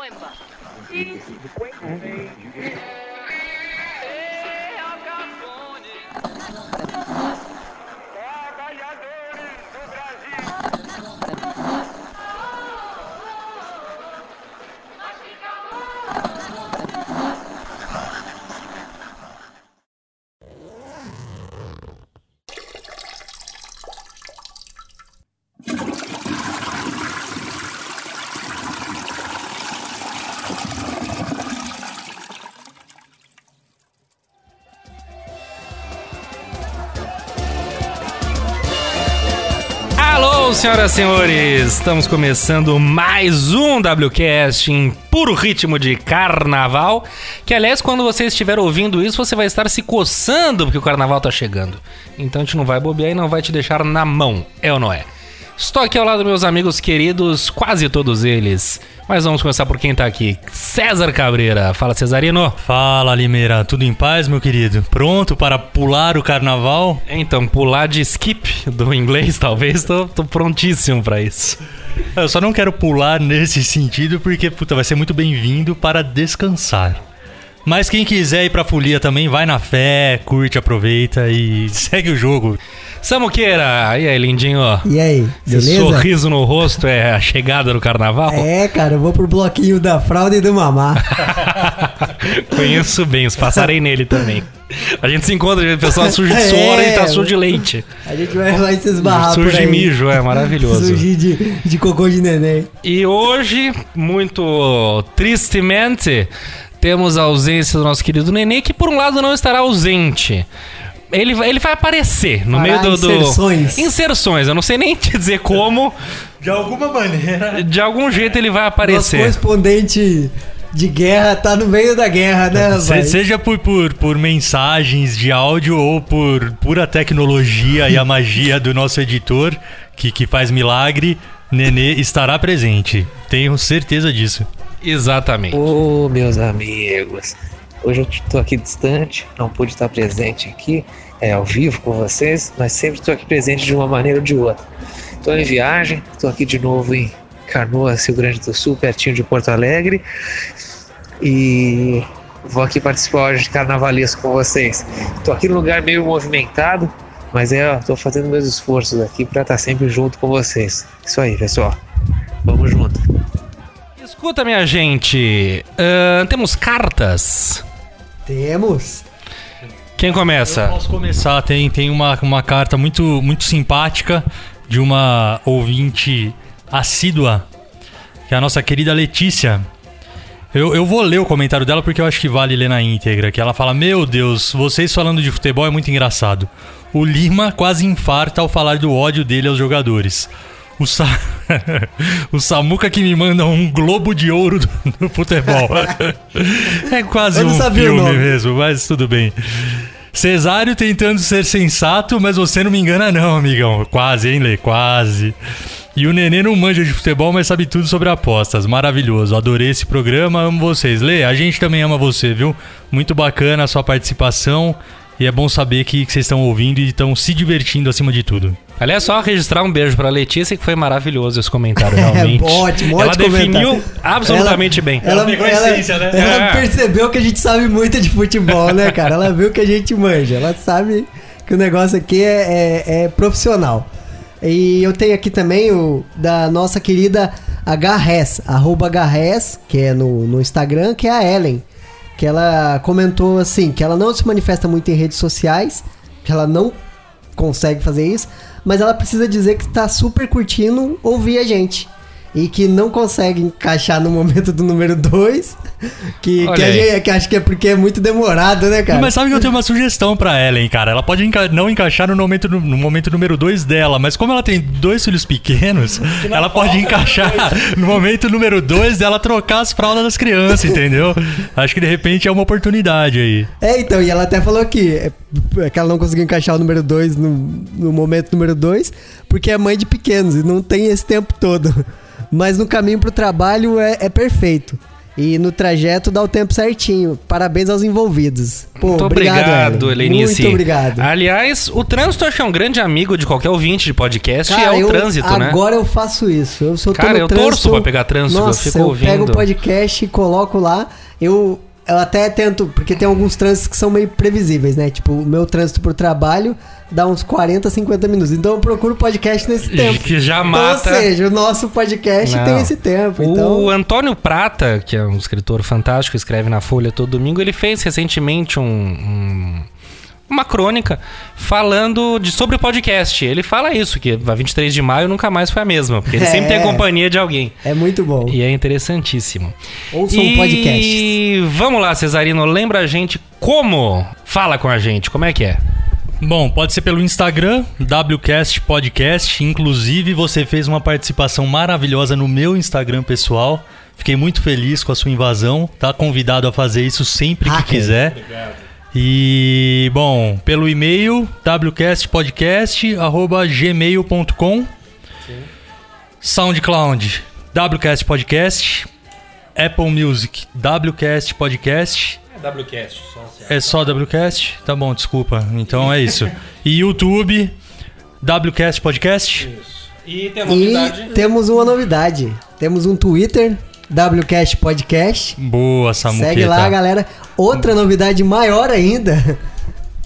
Coimba. Senhoras e senhores, estamos começando mais um WCast em puro ritmo de carnaval. Que, aliás, quando você estiver ouvindo isso, você vai estar se coçando porque o carnaval tá chegando. Então a gente não vai bobear e não vai te deixar na mão, é ou não é? Estou aqui ao lado dos meus amigos queridos, quase todos eles. Mas vamos começar por quem tá aqui. César Cabreira. Fala, Cesarino. Fala, Limeira. Tudo em paz, meu querido? Pronto para pular o carnaval? Então, pular de skip do inglês, talvez, tô, tô prontíssimo pra isso. Eu só não quero pular nesse sentido porque, puta, vai ser muito bem-vindo para descansar. Mas quem quiser ir pra folia também, vai na fé, curte, aproveita e segue o jogo. Samuqueira, e aí, lindinho? E aí, Esse beleza? sorriso no rosto é a chegada do carnaval? É, cara, eu vou pro bloquinho da fralda e do mamá. Conheço bem, os passarei nele também. A gente se encontra, o pessoal sujo de suor e tá É. sujo de leite. A gente vai, vai se esbarrar aí. de mijo, é maravilhoso. Sujo de, de cocô de neném. E hoje, muito tristemente, temos a ausência do nosso querido Nenê, que por um lado não estará ausente. Ele, vai- ele vai aparecer no Fará meio do, do. inserções. Inserções, eu não sei nem te dizer como. De alguma maneira. De algum jeito ele vai Nosso aparecer. correspondente de guerra tá no meio da guerra, né, Se- seja por, por, por mensagens de áudio ou por pura tecnologia e a magia do nosso editor, que, que faz milagre, Nenê estará presente. Tenho certeza disso. Exatamente. Ô, meus amigos, hoje eu tô aqui distante, não pude estar presente aqui, é, ao vivo com vocês, mas sempre estou aqui presente de uma maneira ou de outra. Estou em viagem, estou aqui de novo em Canoas, Rio Grande do Sul, pertinho de Porto Alegre, e vou aqui participar hoje de carnavalesco com vocês. Estou aqui num lugar meio movimentado, mas é, estou fazendo meus esforços aqui para estar sempre junto com vocês. Isso aí, pessoal. Vamos junto. Escuta, minha gente. ahn, temos cartas. Temos. Quem começa? Posso começar, tem, tem uma, uma carta muito, muito simpática de uma ouvinte assídua, que é a nossa querida Letícia. Eu, eu vou ler o comentário dela porque eu acho que vale ler na íntegra. Que ela fala: Meu Deus, vocês falando de futebol é muito engraçado. O Lima quase infarta ao falar do ódio dele aos jogadores. O, Sa... o Samuca que me manda um globo de ouro do, do futebol. é quase Eu um filme mesmo, mas tudo bem. Cesário tentando ser sensato, mas você não me engana não, amigão. Quase, hein, Lê? Quase. E o Nenê não manja de futebol, mas sabe tudo sobre apostas. Maravilhoso. Adorei esse programa, amo vocês. Lê, a gente também ama você, viu? Muito bacana a sua participação. E é bom saber que, que vocês estão ouvindo e estão se divertindo acima de tudo. Aliás, só registrar um beijo pra Letícia, que foi maravilhoso esse comentário, realmente. É, ótimo, Ela ótimo definiu comentário. absolutamente bem. Ela, pegou a ela- essência, né? ela É. percebeu que a gente sabe muito de futebol, né, cara? Ela viu que a gente manja. Ela sabe que o negócio aqui é, é- é profissional. E eu tenho aqui também o da nossa querida HRES, arroba HRES, que é no, no Instagram, que é a Ellen. Que ela comentou assim, que ela não se manifesta muito em redes sociais, que ela não consegue fazer isso, mas ela precisa dizer que tá super curtindo ouvir a gente. E que não consegue encaixar no momento do número 2. Que, que, gente- que acho que é porque é muito demorado, né, cara? Mas sabe que eu tenho uma sugestão pra Ellen, cara. Ela pode enca- não encaixar no momento, no, no momento número 2 dela, mas como ela tem dois filhos pequenos, ela pode encaixar no momento número 2 dela trocar as fraldas das crianças, entendeu? Acho que de repente é uma oportunidade aí. É, então, e ela até falou que, é, é que ela não conseguiu encaixar o número 2 no, no momento número 2, porque é mãe de pequenos e não tem esse tempo todo. Mas no caminho pro trabalho é, é perfeito. E no trajeto dá o tempo certinho. Parabéns aos envolvidos. Pô, Muito obrigado. Helenice. Muito obrigado. Aliás, o trânsito acho que é um grande amigo de qualquer ouvinte de podcast, Cara, é o eu- trânsito, né? Agora eu faço isso. Eu sou Cara, eu torço pra pegar trânsito, eu Nossa, fico eu ouvindo. pego o podcast e coloco lá. Eu, eu até tento, porque tem alguns trânsitos que são meio previsíveis, né? Tipo, o meu trânsito pro trabalho dá uns 40, 50 minutos. Então eu procuro podcast nesse tempo. Que já Então, mata. ou seja, o nosso podcast Não. tem esse tempo. Então, O Antônio Prata, que é um escritor fantástico, escreve na Folha todo domingo, ele fez recentemente um- um- uma crônica falando de, sobre o podcast. Ele fala isso, que a 23 de maio nunca mais foi a mesma, porque ele É. sempre tem a companhia de alguém. é muito bom. E é interessantíssimo. Ouçam e podcasts. vamos lá, Cesarino, lembra a gente como fala com a gente, como é que é? Bom, pode ser pelo Instagram, WCast Podcast. Inclusive, você fez uma participação maravilhosa no meu Instagram pessoal. Fiquei muito feliz com a sua invasão. Tá convidado a fazer isso sempre que Hacker. quiser. E, bom, pelo e-mail, wcastpodcast.gmail.com SoundCloud, WCast Podcast. Apple Music, WCast Podcast. É WCast, só É só WCast? Tá bom, desculpa. Então é isso. E YouTube, WCast Podcast. E tem a E novidade. temos uma novidade. Temos um Twitter, WCast Podcast. Boa, Samuqueta. Segue lá, galera. Outra novidade maior ainda.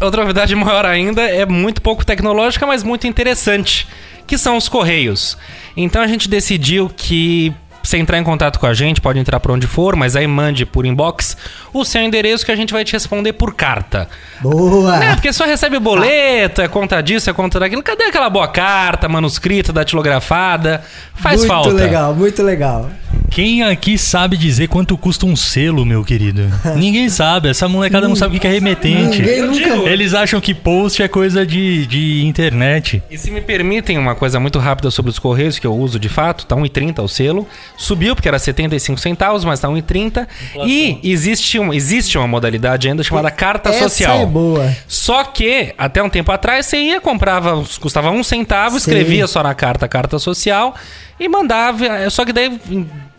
Outra novidade maior ainda é muito pouco tecnológica, mas muito interessante, que são os correios. Então a gente decidiu que você entrar em contato com a gente, pode entrar por onde for, mas aí mande por inbox o seu endereço que a gente vai te responder por carta. Boa! É, porque só recebe boleto, é conta disso, é conta daquilo. Cadê aquela boa carta, manuscrita, datilografada? Faz muito falta. legal, muito legal. Quem aqui sabe dizer quanto custa um selo, meu querido? Ninguém sabe. Essa molecada não sabe o que é remetente. Ninguém nunca. Eles acham que post é coisa de, de internet. E se me permitem uma coisa muito rápida sobre os Correios, que eu uso de fato, tá 1,30 o selo. Subiu porque era 75 centavos, mas tá 1,30. E existe, um, existe uma modalidade ainda chamada carta Essa social. é boa. Só que, até um tempo atrás, você ia, comprava, custava um centavo, Sim. escrevia só na carta, carta social, e mandava. é, Só que daí,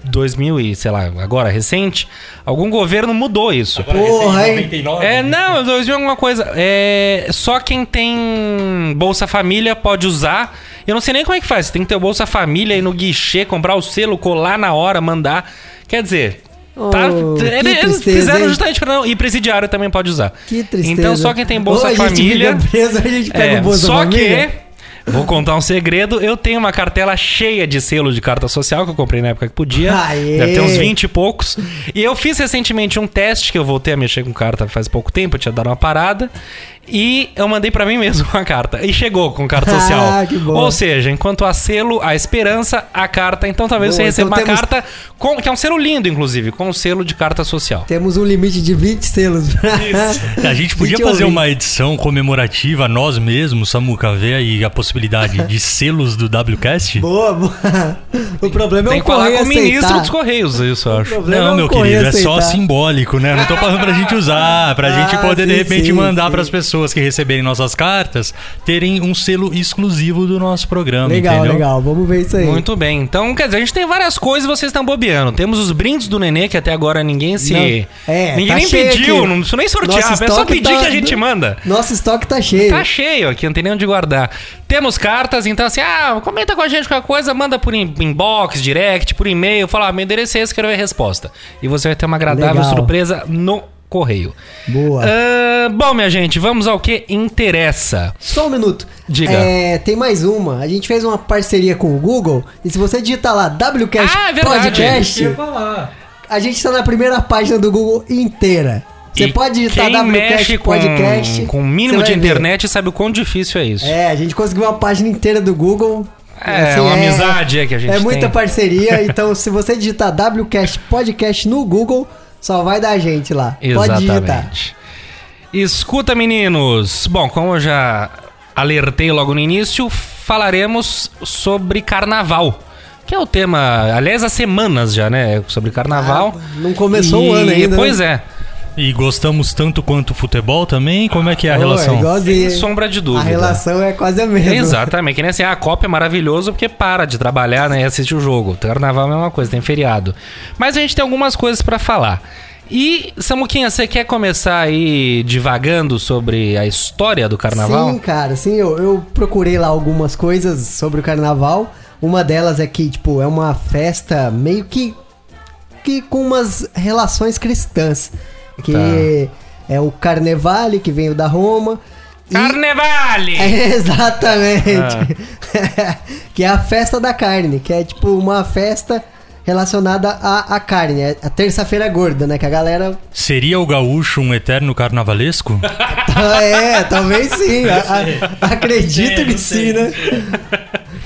2000 e, sei lá, agora recente, algum governo mudou isso. Porra, hein? É, não, 2000 alguma coisa. É, só quem tem Bolsa Família pode usar. Eu não sei nem como é que faz. Você tem que ter o Bolsa Família aí no guichê, comprar o selo, colar na hora, mandar. Quer dizer. Tá, Oh, que eles tristeza, fizeram hein? justamente pra não. E presidiário também pode usar. Que tristeza. Então só quem tem Bolsa Ou a gente Família. fica preso, a gente pega É, o Bolsa só Família. que. Vou contar um segredo. Eu tenho uma cartela cheia de selos de carta social que eu comprei na época que podia. Aê! Deve ter uns 20 e poucos. E eu fiz recentemente um teste que eu voltei a mexer com carta faz pouco tempo, eu tinha dado uma parada. E eu mandei pra mim mesmo uma carta. E chegou com carta Ah, social. que bom. Ou seja, enquanto a selo, a esperança, a carta. Então talvez Boa, você receba então uma temos- carta, com, que é um selo lindo, inclusive, com um selo de carta social. Temos um limite de 20 selos. A gente podia 20 fazer ouvintes. uma edição comemorativa, nós mesmos, Samuca, ver aí a possibilidade de selos do WCast? boa, boa. O problema Tem é o que falar com o ministro aceitar. dos Correios, isso eu acho. Não, é meu querido, é só aceitar. simbólico, né? Não tô falando pra gente usar, pra gente Ah, poder de sim, repente sim, mandar sim. pras pessoas que receberem nossas cartas terem um selo exclusivo do nosso programa, Legal, entendeu? legal. Vamos ver isso aí. Muito bem. Então, quer dizer, a gente tem várias coisas e vocês estão bobeando. Temos os brindes do Nenê, que até agora ninguém se. Não. É, ninguém tá nem cheio pediu, aqui. não precisa nem sortear. Nosso É só pedir tá- que a gente manda. Nosso estoque tá cheio. Tá cheio aqui, não tem nem onde guardar. Temos cartas, então assim, ah, comenta com a gente qualquer coisa, manda por in- inbox, direct, por e-mail, fala, ah, meu endereço é esse, quero ver a resposta. E você vai ter uma agradável Legal. surpresa no correio. Boa. Ah, bom, minha gente, vamos ao que interessa. Só um minuto. Diga. É, tem mais uma. A gente fez uma parceria com o Google. E se você digitar lá WCast Ah, é. Podcast, a gente tá na primeira página do Google inteira. Você E pode digitar quem WCast mexe com, Podcast. com o mínimo de vai ver. internet sabe o quão difícil é isso. É, a gente conseguiu uma página inteira do Google. É, uma amizade é que a gente É muita tem. parceria. Então, se você digitar WCast Podcast no Google, só vai dar gente lá. Pode digitar. Exatamente. Escuta, meninos. Bom, como eu já alertei logo no início, falaremos sobre carnaval. Que é o tema, aliás, há semanas já, né? Sobre carnaval. Ah, não começou o ano ainda, né? Pois é. E gostamos tanto quanto futebol também? Como é que é a Pô, relação? É igualzinho. Sem sombra de A dúvida. relação é quase a mesma. Exatamente, que nem assim, a Copa é maravilhoso porque para de trabalhar né, e assistir o jogo. Carnaval é a mesma coisa, tem feriado. Mas a gente tem algumas coisas pra falar. E, Samuquinha, você quer começar aí divagando sobre a história do carnaval? Sim, cara, sim, eu, eu procurei lá algumas coisas sobre o carnaval. Uma delas é que, tipo, é uma festa meio que, que com umas relações cristãs. Que Tá. é o Carnevale, que veio da Roma. e- Carnevale! É, exatamente. que é a festa da carne, que é tipo uma festa relacionada à, à carne. É a terça-feira gorda, né? Que a galera. Seria o gaúcho um eterno carnavalesco? é, talvez sim. a- a- acredito sei, que sim, né?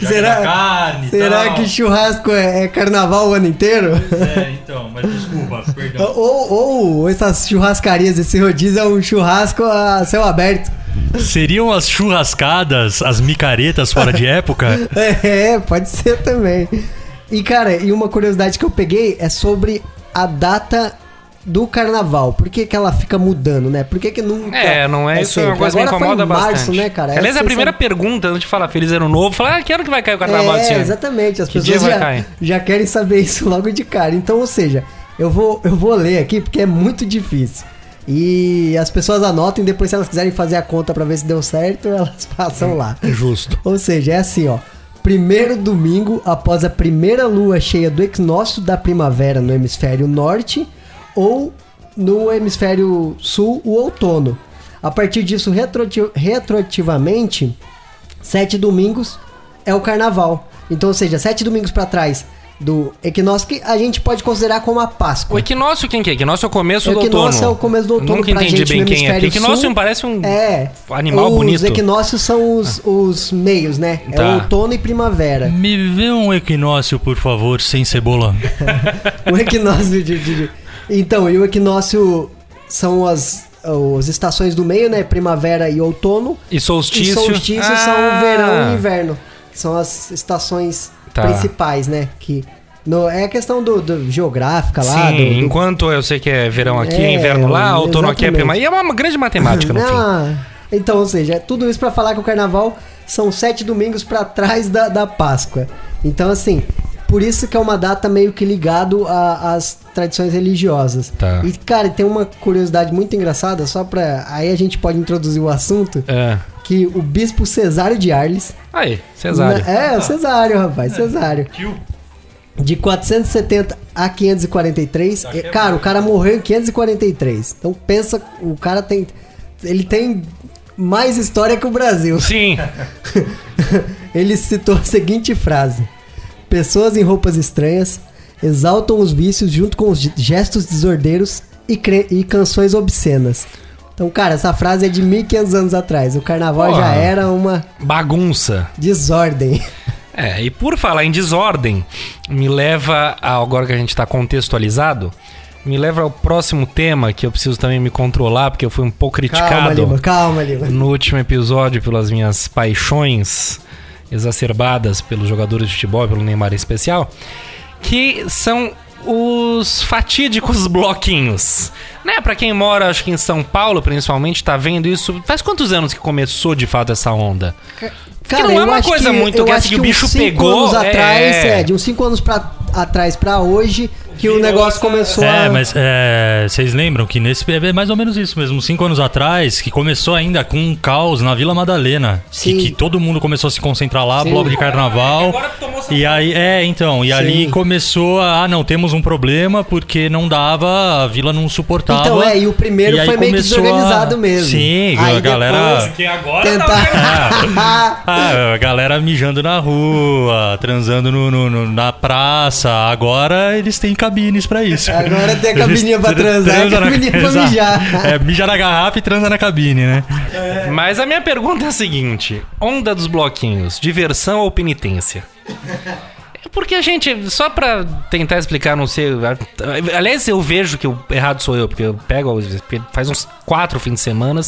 Será, carne será tal. que churrasco é, é carnaval o ano inteiro? É, então, mas desculpa, perdão. ou, ou essas churrascarias, esse rodízio é um churrasco a céu aberto. Seriam as churrascadas, as micaretas fora de época? É, pode ser também. E cara, e uma curiosidade que eu peguei é sobre a data do carnaval. Por que, que ela fica mudando, né? Por que, que nunca. É, não é, isso é uma coisa que incomoda março, bastante. né, cara? Aliás, a Essa primeira são- pergunta antes de falar Feliz Ano Novo, falar, ah, que ano que vai cair o carnaval É, exatamente. As Que pessoas já, já querem saber isso logo de cara. Então, ou seja, eu vou, eu vou ler aqui porque é muito difícil. E as pessoas anotem, depois se elas quiserem fazer a conta pra ver se deu certo, elas passam lá. Justo. Ou seja, é assim, ó. Primeiro domingo após a primeira lua cheia do equinócio da primavera no hemisfério norte ou no hemisfério sul, o outono. A partir disso, retroativamente, sete domingos é o carnaval. Então, ou seja, sete domingos pra trás do equinócio que a gente pode considerar como a Páscoa. O equinócio quem que é? Equinócio é o começo O do equinócio outono. é o começo do outono Nunca pra entendi gente bem no quem é. Equinócio sul. parece um É. animal os bonito. Os equinócios são os, os meios, né? É Tá. outono e primavera. Me vê um equinócio, por favor, sem cebola. O equinócio de, de- de- Então, e o equinócio são as, as estações do meio, né? Primavera e outono. E solstício. E solstício Ah, são verão e inverno. São as estações Tá. principais, né? Que no, é a questão do, do geográfica lá. Sim, do, do- enquanto eu sei que é verão aqui, é, inverno lá, outono aqui é primavera. E é uma grande matemática no fim. Ah, Então, ou seja, é tudo isso pra falar que o carnaval são sete domingos pra trás da, da Páscoa. Então, assim, por isso que é uma data meio que ligado às tradições religiosas. Tá. E, cara, tem uma curiosidade muito engraçada, só pra. Aí a gente pode introduzir o assunto. É. Que o bispo Cesário de Arles. Aí, Cesário. Na- É, o Cesário, rapaz, Cesário. Tio. De 470 a 543. Tá cara, o cara morreu em 543. Então pensa, o cara tem. Ele tem mais história que o Brasil. Sim. Ele citou a seguinte frase: Pessoas em roupas estranhas exaltam os vícios junto com os gestos desordeiros e, e canções obscenas. Então, cara, essa frase é de 1500 anos atrás. O carnaval já era uma Bagunça. desordem. É, e por falar em desordem, me leva, a, agora que a gente tá contextualizado, me leva ao próximo tema que eu preciso também me controlar, porque eu fui um pouco Calma, criticado Lima, calma, Lima. no último episódio pelas minhas paixões exacerbadas pelos jogadores de futebol, pelo Neymar em especial, que são os fatídicos bloquinhos. Né, para quem mora, acho que em São Paulo, principalmente, tá vendo isso. Faz quantos anos que começou de fato essa onda? Cara, não é uma coisa que- muito eu que que o uns bicho cinco pegou, anos é- atrás, é, de uns 5 anos pra, atrás pra hoje, que o negócio começou a. É, mas é, vocês lembram que nesse é mais ou menos isso mesmo, cinco anos atrás, que começou ainda com um caos na Vila Madalena, que, Sim. que todo mundo começou a se concentrar lá, Sim. bloco de carnaval. Agora que tomou E aí, é, então, e ali Sim. começou a, ah, não, temos um problema porque não dava, a vila não suportava. Então, é, e o primeiro aí foi meio que desorganizado mesmo. Sim, Aí a galera... Agora Tentar. Ah, a galera mijando na rua, transando no, no- no- na praça. Agora eles têm cabines pra isso. Agora tem a cabininha pra tra- transar e a transam na- cabininha pra Exato. mijar. É, mija na garrafa e transa na cabine, né? Mas a minha pergunta é a seguinte: onda dos bloquinhos, diversão ou penitência? Porque a gente, só pra tentar explicar, não sei. Aliás, eu vejo que o errado sou eu, porque eu pego. Faz uns quatro fins de semana.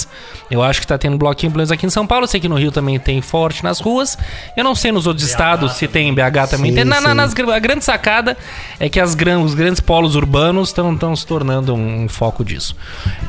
Eu acho que tá tendo bloquinho, pelo menos aqui em São Paulo. Eu sei que no Rio também tem forte nas ruas. Eu não sei nos outros estados se tem em BH também. Sim, tem. Na, na- nas, a grande sacada é que as os grandes polos urbanos estão se tornando um, foco disso.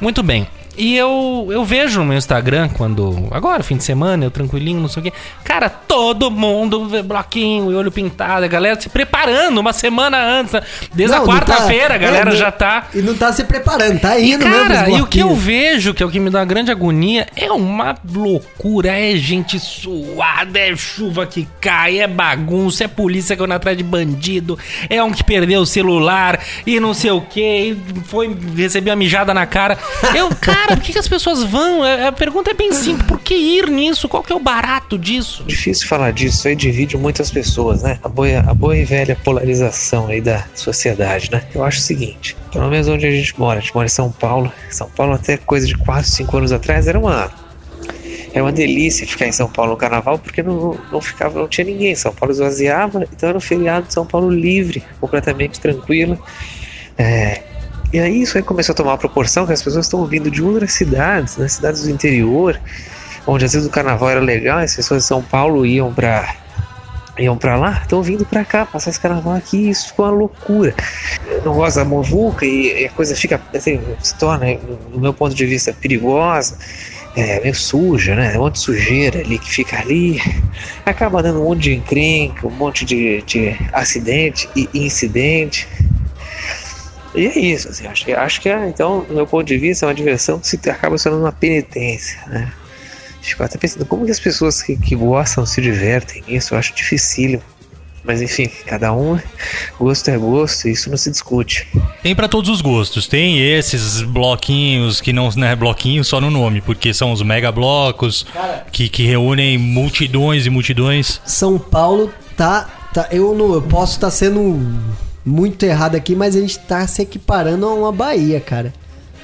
Muito bem. E eu, eu vejo no meu Instagram, quando. Agora, fim de semana, eu tranquilinho, não sei o quê. Cara, todo mundo vê bloquinho e olho pintado, a galera se preparando uma semana antes. né? Desde Não, a tá- quarta-feira, a galera é, já não- tá. E não tá se preparando, tá E, indo mesmo. cara, e o que eu vejo, que é o que me dá uma grande agonia, é uma loucura. É gente suada, é chuva que cai, é bagunça, é polícia que anda atrás de bandido, é um que perdeu o celular e não sei o que, foi receber uma mijada na cara. Eu, cara, por que, que as pessoas vão? É- A pergunta é bem simples: por que ir nisso? Qual que é o barato disso? Difícil falar disso, isso aí divide muitas pessoas, né? A boa, a boa e velha polarização aí da sociedade, né? Eu acho o seguinte, pelo menos onde a gente mora, a gente mora em São Paulo. São Paulo até coisa de 4, 5 anos atrás era uma era uma delícia ficar em São Paulo no carnaval porque não, não ficava, não tinha ninguém. São Paulo esvaziava, então era um feriado de São Paulo livre, completamente tranquilo. É, e aí isso aí começou a tomar proporção que as pessoas estão vindo de outras cidades, né, cidades do interior, onde às vezes o carnaval era legal, as pessoas de São Paulo iam pra iam para lá, estão vindo para cá passar esse carnaval aqui, isso ficou uma loucura. Eu não gosto da movuca e, e a coisa fica assim, se torna, no meu ponto de vista, perigosa. É meio suja, né? Um monte de sujeira ali que fica ali. Acaba dando um monte de encrenca, um monte de, de acidente e incidente. E é isso, assim, acho que, acho que é, então, do meu ponto de vista, é uma diversão que se acaba sendo uma penitência, né? Fico até pensando, como que as pessoas que, que gostam se divertem nisso? Eu acho dificílimo. Mas enfim, cada um, gosto é gosto, isso não se discute. Tem pra todos os gostos. Tem esses bloquinhos que não é bloquinho só no nome, porque são os mega blocos que, que reúnem multidões e multidões. São Paulo tá. tá eu, não, eu posso estar sendo muito errado aqui, mas a gente tá se equiparando a uma Bahia, cara.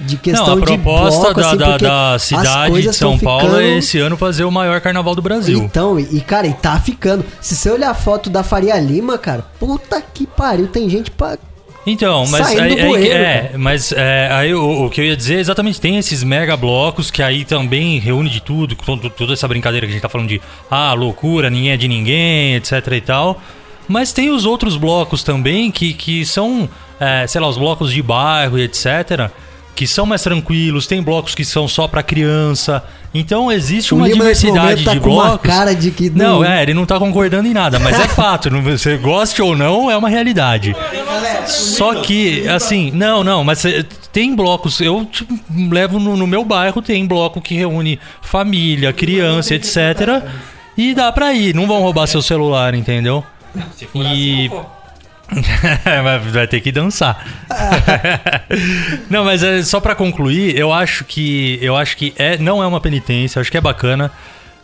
De questão Não, a de proposta bloco, da, assim, da, da cidade de São Paulo é ficando- esse ano fazer o maior carnaval do Brasil. Então, e, cara, e tá ficando. Se você olhar a foto da Faria Lima, cara, puta que pariu, tem gente pra. Então, mas aí, aí- é, mas é, aí o, o que eu ia dizer é exatamente tem esses mega blocos que aí também reúne de tudo, todo- toda essa brincadeira que a gente tá falando de ah, loucura, ninguém é de ninguém, etc e tal. Mas tem os outros blocos também que, que são, é, sei lá, os blocos de bairro e etc. Que são mais tranquilos, tem blocos que são só pra criança. Então existe uma diversidade tá de com uma blocos. cara de que Não, não- é, ele não tá concordando em nada, mas é fato. não- Você goste ou não, é uma realidade. Só que, assim, não, não, mas eh, tem blocos. Eu tipo, levo no, no meu bairro, tem bloco que reúne família, criança, etc. E dá pra ir, não vão roubar seu celular, entendeu? E. Vai- vai ter que dançar. não, mas é, só pra concluir, eu acho que eu acho que é, não é uma penitência, eu acho que é bacana.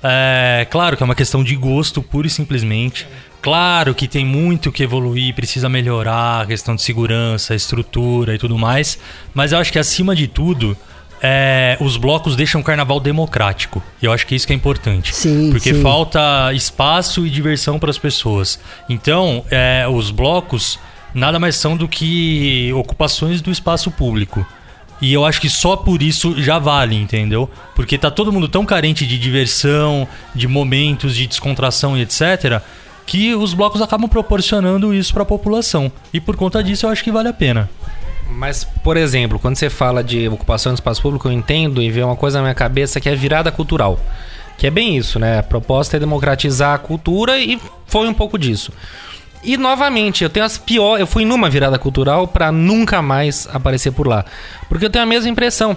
É, claro que é uma questão de gosto, pura e simplesmente. Claro que tem muito que evoluir, precisa melhorar a questão de segurança, estrutura e tudo mais. Mas eu acho que acima de tudo, é, os blocos deixam o carnaval democrático. E eu acho que isso que é importante. Sim, Porque sim. falta espaço e diversão para as pessoas. Então, é, os blocos nada mais são do que ocupações do espaço público. E eu acho que só por isso já vale, entendeu? Porque tá todo mundo tão carente de diversão, de momentos de descontração e etc, que os blocos acabam proporcionando isso para a população. E por conta disso eu acho que vale a pena. Mas, por exemplo, quando você fala de ocupação de espaço público, eu entendo e vê uma coisa na minha cabeça que é virada cultural. Que é bem isso, né? A proposta é democratizar a cultura e foi um pouco disso. E novamente, eu tenho as piores. Eu fui numa virada cultural pra nunca mais aparecer por lá. Porque eu tenho a mesma impressão.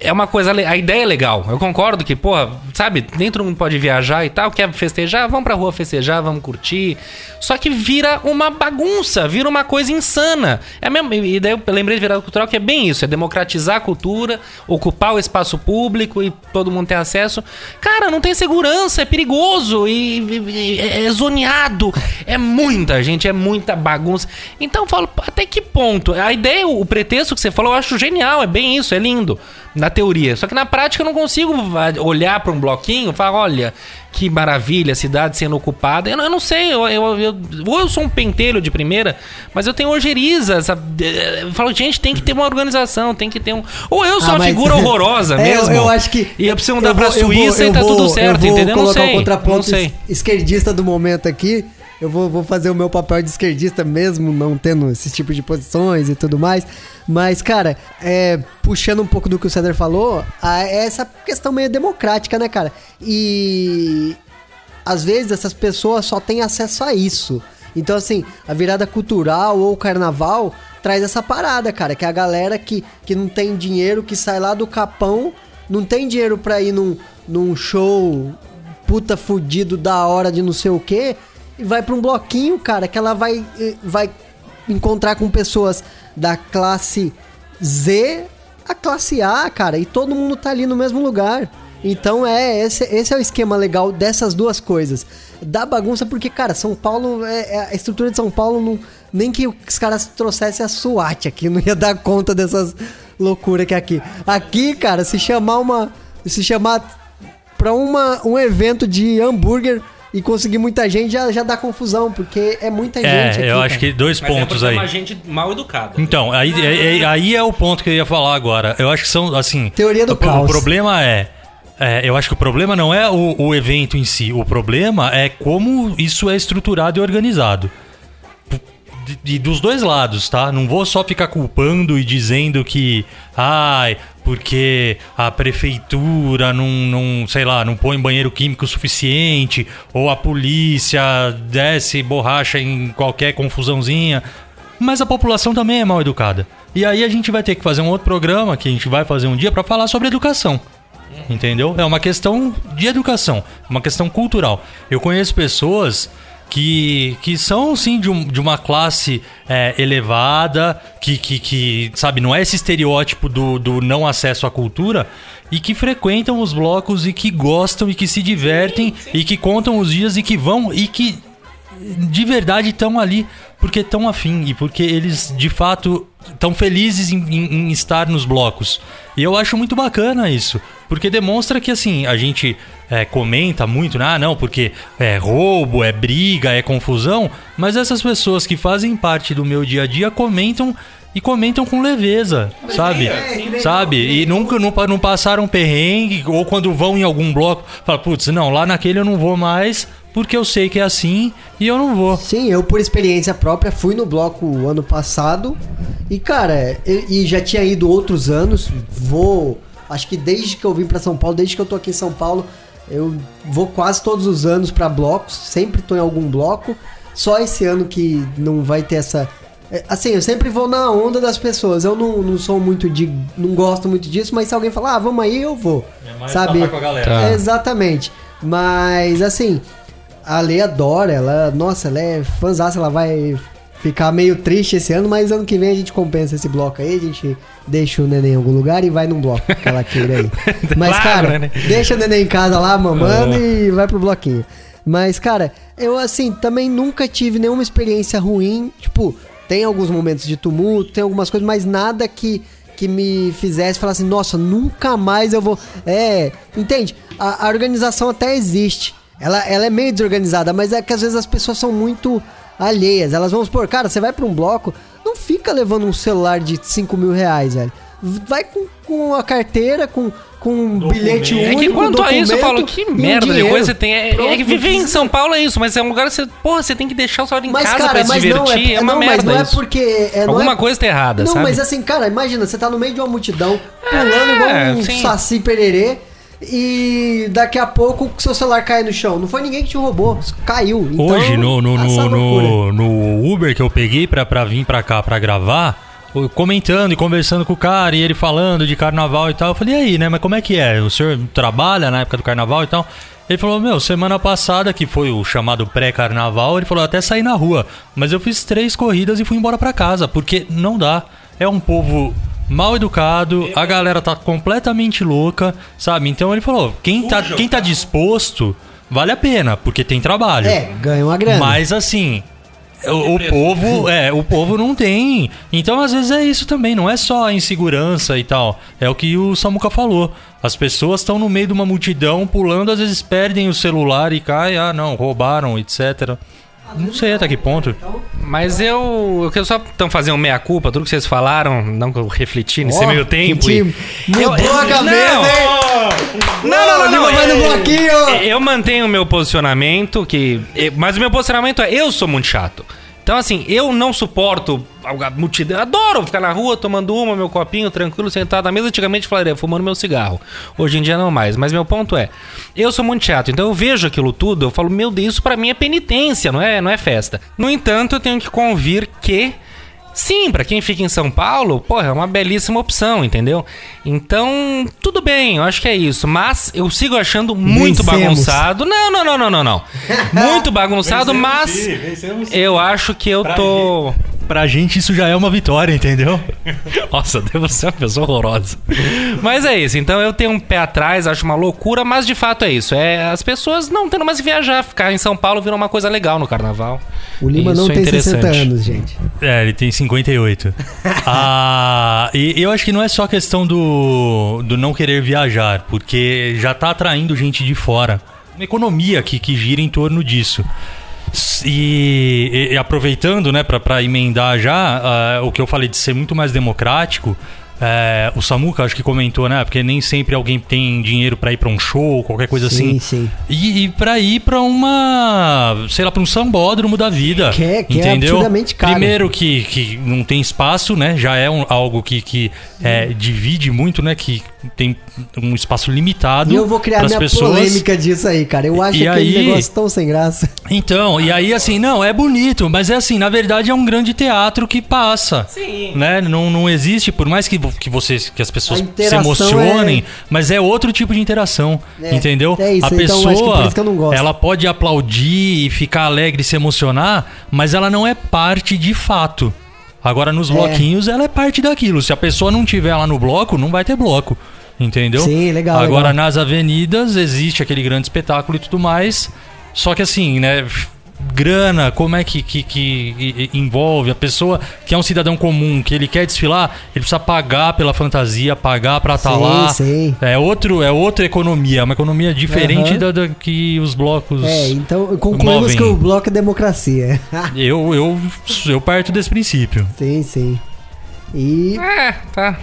É uma coisa. A ideia é legal. Eu concordo que, porra, sabe, nem todo mundo pode viajar e tal, quer festejar, vamos pra rua festejar, vamos curtir. Só que vira uma bagunça, vira uma coisa insana. É mesmo, e daí eu lembrei de virada cultural que é bem isso: é democratizar a cultura, ocupar o espaço público e todo mundo ter acesso. Cara, não tem segurança, é perigoso e, e- e é zoneado. É muita gente, é muita bagunça. Então eu falo, até que ponto? A ideia, o pretexto que você falou, eu acho genial, é bem isso, é lindo. Na teoria. Só que na prática eu não consigo olhar para um bloquinho e falar, olha, que maravilha, a cidade sendo ocupada. Eu, não- eu não sei, eu, eu, eu- ou eu sou um pentelho de primeira, mas eu tenho ojeriza, sabe? Eu falo, gente, tem que ter uma organização, tem que ter um... Ou eu sou Ah, uma mas- figura horrorosa É, mesmo. Eu, acho que. E eu preciso mudar vou- vou- Suíça eu e tá vou- tudo certo, eu vou entendeu? Não colocar sei, o contraponto não sei. es- esquerdista do momento aqui. Eu vou, vou fazer o meu papel de esquerdista mesmo, não tendo esse tipo de posições e tudo mais. Mas, cara, é, puxando um pouco do que o Cedar falou, é essa questão meio democrática, né, cara? E às vezes essas pessoas só têm acesso a isso. Então, assim, a virada cultural ou o carnaval traz essa parada, cara, que a galera que, que não tem dinheiro, que sai lá do capão, não tem dinheiro pra ir num, num show puta fudido da hora de não sei o quê, e vai pra um bloquinho, cara, que ela vai, eh, vai encontrar com pessoas da classe Z a classe A, cara, e todo mundo tá ali no mesmo lugar. Então é, esse, esse é o esquema legal dessas duas coisas. Da bagunça, porque, cara, São Paulo, é, é- a estrutura de São Paulo, não, nem que os caras trouxessem a SWAT aqui, não ia dar conta dessas loucuras que é aqui. Aqui, cara, se chamar uma. Se chamar pra uma, um evento de hambúrguer e conseguir muita gente, já, já dá confusão, porque é muita É, gente aqui. eu acho cara. que dois pontos aí. gente mal educada. Então, aí, aí, aí é o ponto que eu ia falar agora. Eu acho que são, assim... Teoria do o, caos. O problema é... é, eu acho que o problema não é o, o evento em si. O problema é como isso é estruturado e organizado. E dos dois lados, tá? Não vou só ficar culpando e dizendo que... Ai, porque a prefeitura não, não, sei lá, não põe banheiro químico suficiente, ou a polícia desce borracha em qualquer confusãozinha. Mas a população também é mal educada. E aí a gente vai ter que fazer um outro programa que a gente vai fazer um dia pra falar sobre educação. Entendeu? É uma questão de educação, uma questão cultural. Eu conheço pessoas que, que são, sim, de, um- de uma classe é, elevada, que, que, que, sabe, não é esse estereótipo do, do não acesso à cultura, e que frequentam os blocos e que gostam e que se divertem e que contam os dias e que vão e que de verdade estão ali porque estão afim e porque eles de fato estão felizes em, em- em estar nos blocos. E eu acho muito bacana isso, porque demonstra que assim, a gente é, comenta muito, né? ah, não, porque é roubo, é briga, é confusão, mas essas pessoas que fazem parte do meu dia a dia comentam e comentam com leveza, sabe? sabe? E nunca não, não passaram perrengue, ou quando vão em algum bloco, fala, putz, não, lá naquele eu não vou mais, porque eu sei que é assim e eu não vou. Sim, eu por experiência própria fui no bloco ano passado e cara, e, e já tinha ido outros anos, vou, acho que desde que eu vim pra São Paulo, desde que eu tô aqui em São Paulo, eu vou quase todos os anos pra blocos, sempre tô em algum bloco. Só esse ano que não vai ter essa é, Assim, eu sempre vou na onda das pessoas. Eu não, não sou muito de. Não gosto muito disso, mas se alguém falar, ah, vamos aí, eu vou. É mais sabe? com a galera. Tá. É, exatamente. Mas, assim, a Lê adora, ela. Nossa, ela é fãzaça, ela vai ficar meio triste esse ano, mas ano que vem a gente compensa esse bloco aí, a gente deixa o neném em algum lugar e vai num bloco que ela queira aí. Mas, Claro, cara, né? deixa o neném em casa lá, mamando Ah. e vai pro bloquinho. Mas, cara, eu assim, também nunca tive nenhuma experiência ruim. Tipo, tem alguns momentos de tumulto, tem algumas coisas, mas nada que, que me fizesse falar assim, nossa, nunca mais eu vou. É, entende? A, a organização até existe. Ela, ela é meio desorganizada, mas é que às vezes as pessoas são muito alheias. Elas vão supor, cara, você vai pra um bloco, não fica levando um celular de 5 mil reais, velho. Vai com, com a carteira, com, com um bilhete É único. que quanto a isso, eu falo, documento que um merda de coisa você tem. É, é que viver não em São Paulo é isso, mas é um lugar que você. Porra, você tem que deixar o celular em Mas, casa cara, pra se mas não, divertir. é, É, uma não, merda mas não é porque... É, não Alguma é- coisa tá errada, Não, sabe? mas assim, cara, imagina, você tá no meio de uma multidão, pulando É, igual um sim. saci pererê, e daqui a pouco seu celular cai no chão. Não foi ninguém que te roubou, caiu. Então, Hoje, no, no, no, loucura. no, Uber que eu peguei pra, pra vir pra cá pra gravar, comentando e conversando com o cara, e ele falando de carnaval e tal, eu falei, e aí, né, mas como é que é? O senhor trabalha na época do carnaval e tal? Ele falou, meu, semana passada, que foi o chamado pré-carnaval, ele falou, até saí na rua, mas eu fiz três corridas e fui embora pra casa, porque não dá. É um povo mal educado, a galera tá completamente louca, sabe? Então ele falou, quem tá, quem tá disposto, vale a pena, porque tem trabalho. É, ganha uma grana. Mas assim, O, o povo, é, o povo não tem. Então, às vezes é isso também, não é só a insegurança e tal. É o que o Samuca falou. As pessoas estão no meio de uma multidão pulando, às vezes perdem o celular e caem, ah, não, roubaram, etc. Não sei até que ponto. Mas eu, eu quero só então, fazer um meia-culpa, tudo que vocês falaram, não que eu refleti nesse Ó, meio tempo. e-. Mudou Eu- a cabeça, não. hein? Não, não, não, não. No eu- bloquinho. Eu mantenho o meu posicionamento, que. Mas o meu posicionamento é eu sou muito chato. Então, assim, eu não suporto a multidão. Adoro ficar na rua tomando uma, meu copinho, tranquilo, sentado na mesa. Antigamente falaria, fumando meu cigarro. Hoje em dia não mais. Mas meu ponto é, eu sou muito chato. Então eu vejo aquilo tudo, eu falo, meu Deus, isso pra mim é penitência, não é, não é festa. No entanto, eu tenho que convir que. Sim, pra quem fica em São Paulo, porra, é uma belíssima opção, entendeu? Então, tudo bem, eu acho que é isso. Mas eu sigo achando muito Vencemos. bagunçado. Não, não, não, não, não, não. Muito bagunçado, mas eu acho que eu tô. Pra gente isso já é uma vitória, entendeu? Nossa, devo ser uma pessoa horrorosa. Mas é isso, então eu tenho um pé atrás, acho uma loucura, mas de fato é isso. É as pessoas não tendo mais que viajar, ficar em São Paulo virou uma coisa legal no carnaval. O Lima Isso não é tem 60 interessante. anos, gente. É, ele tem 58. ah, e eu acho que não é só questão do, do não querer viajar, porque já tá atraindo gente de fora. Uma economia que, que gira em torno disso. E, e- aproveitando, né, pra emendar já, ah, o que eu falei de ser muito mais democrático, é, o Samuca acho que comentou, né? Porque nem sempre alguém tem dinheiro pra ir pra um show, qualquer coisa Sim, assim. sim. E, e pra ir pra uma. sei lá, pra um sambódromo da vida. Que é- que é entendeu? absurdamente caro. Primeiro que, que não tem espaço, né? Já é um- algo que, que é, divide muito, né? Que tem um espaço limitado. E eu vou criar minha pessoas. polêmica disso aí, cara. Eu acho E aquele aí- negócio tão sem graça. Então, e aí assim, não, é bonito, mas é assim, na verdade é um grande teatro que passa. Sim. Né? Não, não existe, por mais que, que vocês, que as pessoas se emocionem, é- mas é outro tipo de interação, É, entendeu? é isso, a então pessoa, acho que por isso que eu não gosto. ela pode aplaudir e ficar alegre e se emocionar, mas ela não é parte de fato. Agora nos É. bloquinhos ela é parte daquilo. Se a pessoa não tiver lá no bloco, não vai ter bloco. Entendeu? Sim, legal, Agora legal. nas avenidas existe aquele grande espetáculo e tudo mais. Só que assim, né? Grana, como é que, que, que envolve a pessoa que é um cidadão comum, que ele quer desfilar, ele precisa pagar pela fantasia, pagar pra estar Sim, lá. sim. É outro, é outra economia, uma economia diferente Aham. da, da que os blocos. É, então concluímos movem. que o bloco é democracia. Eu, eu, eu parto desse princípio. sim, sim. E. É, tá.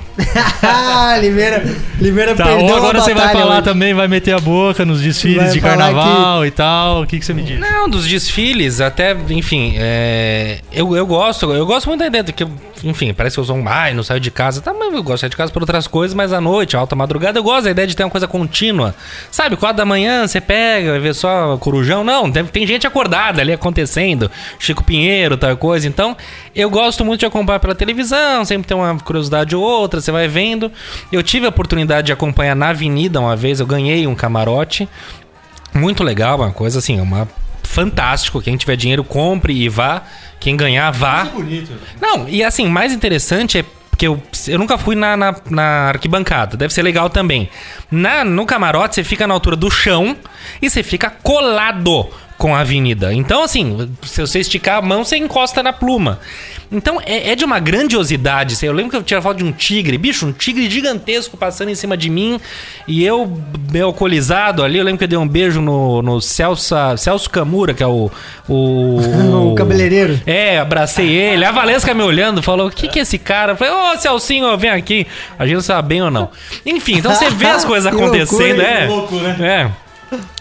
Ah, Limeira, Limeira Tá, perdeu ou agora você vai falar hoje. também, vai meter a boca nos desfiles Vai de carnaval e tal. O que, que você me diz? Não, dos desfiles, até, enfim, é, eu, eu gosto, eu gosto muito da ideia, que, eu- enfim, parece que eu sou um ai, não saio de casa, tá, mas eu gosto de sair de casa por outras coisas, mas à noite, alta madrugada, eu gosto da ideia de ter uma coisa contínua. Sabe, quatro da manhã, você pega, vai ver só corujão, não, tem, tem gente acordada ali acontecendo, Chico Pinheiro, tal coisa, então, eu gosto muito de acompanhar pela televisão, sempre tem uma curiosidade ou outra, você vai vendo. Eu tive a oportunidade de acompanhar na avenida uma vez, eu ganhei um camarote, muito legal, uma coisa assim, uma fantástico. Quem tiver dinheiro, compre e vá. Quem ganhar, vá. Não, e assim, mais interessante é porque eu, eu nunca fui na, na, na arquibancada. Deve ser legal também. Na, no camarote, você fica na altura do chão e você fica colado com a avenida. Então, assim, se você esticar a mão, você encosta na pluma. Então, é, é de uma grandiosidade. Eu lembro que eu tinha foto de um tigre, bicho, um tigre gigantesco passando em cima de mim. E eu, meio alcoolizado ali, eu lembro que eu dei um beijo no, no Celso, Celso Camura, que é o. O, O cabeleireiro. É, abracei ele. A Valesca me olhando, falou: O que, que é esse cara? Eu falei: Ô, Celcinho, vem aqui. A gente não sabe bem ou não. Enfim, então você vê as coisas Que acontecendo, loucura, é. louco, né? É.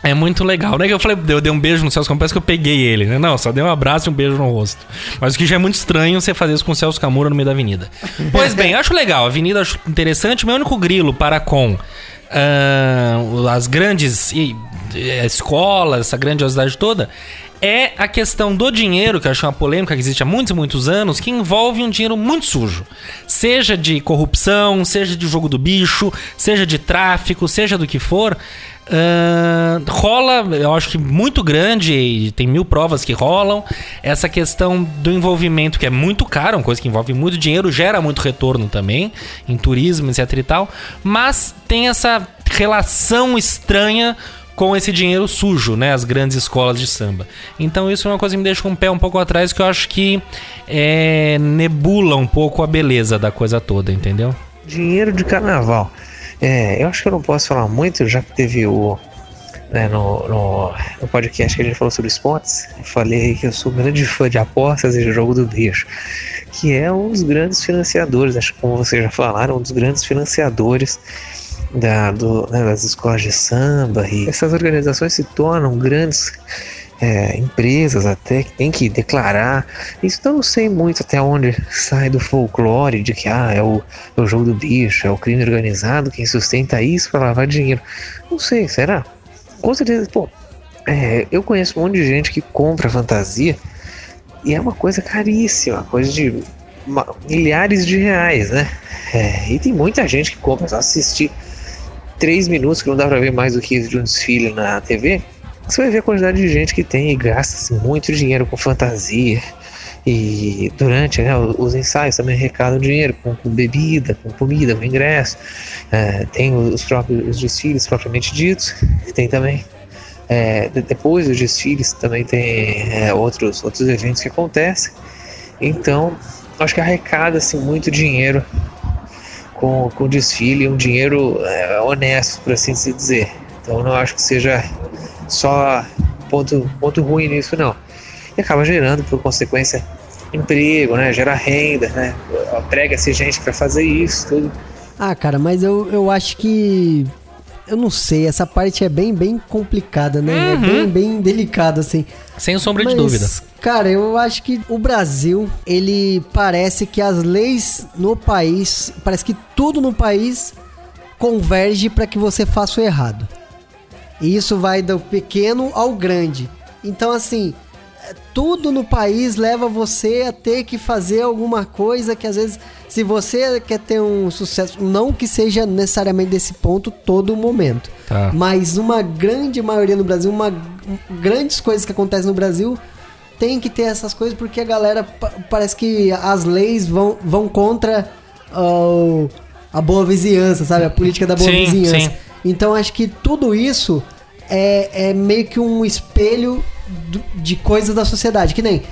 É muito legal, né? Que eu falei, eu dei um beijo no Celso Camura, parece que eu peguei ele, né? Não, só dei um abraço e um beijo no rosto. Mas o que já é muito estranho você fazer isso com o Celso Camura no meio da avenida. Pois bem, acho legal, a avenida acho interessante. Meu único grilo para com ah, as grandes e- eh, escolas, essa grandiosidade toda, é a questão do dinheiro, que eu acho uma polêmica que existe há muitos e muitos anos, que envolve um dinheiro muito sujo. Seja de corrupção, seja de jogo do bicho, seja de tráfico, seja do que for. Ah, rola, eu acho que muito grande, e tem mil provas que rolam, essa questão do envolvimento, que é muito caro, uma coisa que envolve muito dinheiro, gera muito retorno também, em turismo, etc e tal, mas tem essa relação estranha com esse dinheiro sujo, né? As grandes escolas de samba. Então isso é uma coisa que me deixa com o pé um pouco atrás, que eu acho que é, nebula um pouco a beleza da coisa toda, entendeu? Dinheiro de carnaval. É, eu acho que eu não posso falar muito, já que teve o. Né, no, no, no, podcast que a gente falou sobre esportes, eu falei que eu sou grande fã de apostas e de jogo do bicho, que é um dos grandes financiadores, acho que como vocês já falaram, um dos grandes financiadores da, do, né, das escolas de samba e essas organizações se tornam grandes é, empresas até que tem que declarar. Isso eu não sei muito até onde sai do folclore de que ah, é, o, é o jogo do bicho, é o crime organizado quem sustenta isso para lavar dinheiro. Não sei, será? Com certeza, pô, é, eu conheço um monte de gente que compra fantasia e é uma coisa caríssima, coisa de milhares de reais, né? É, e tem muita gente que compra só assistir três minutos, que não dá pra ver mais do que isso de um desfile na TV, você vai ver a quantidade de gente que tem e gasta assim, muito dinheiro com fantasia. E durante né, os ensaios também arrecadam dinheiro com, com, bebida, com comida, com ingresso. É, tem os próprios desfiles propriamente ditos. Tem também é, depois dos desfiles também tem é, outros, outros eventos que acontecem. Então, acho que arrecada-se muito dinheiro com, com desfile, um dinheiro é, honesto, por assim se dizer. Então não acho que seja só ponto, ponto ruim nisso não. E acaba gerando, por consequência, emprego, né? Gera renda, né? Prega-se gente para fazer isso, tudo. Ah, cara, mas eu, eu acho que eu não sei, essa parte é bem, bem complicada, né? É uhum. É bem, bem delicada, assim. Sem sombra Mas, de dúvida. Cara, eu acho que o Brasil, ele parece que as leis no país, parece que tudo no país converge para que você faça o errado. E isso vai do pequeno ao grande. Então, assim, tudo no país leva você a ter que fazer alguma coisa que às vezes, se você quer ter um sucesso, não que seja necessariamente desse ponto todo momento, tá. mas uma grande maioria no Brasil, uma grandes coisas que acontecem no Brasil tem que ter essas coisas porque a galera parece que as leis vão, vão contra uh, a boa vizinhança, sabe? A política da boa sim, vizinhança. Sim. Então acho que tudo isso é, é meio que um espelho de coisas da sociedade, que nem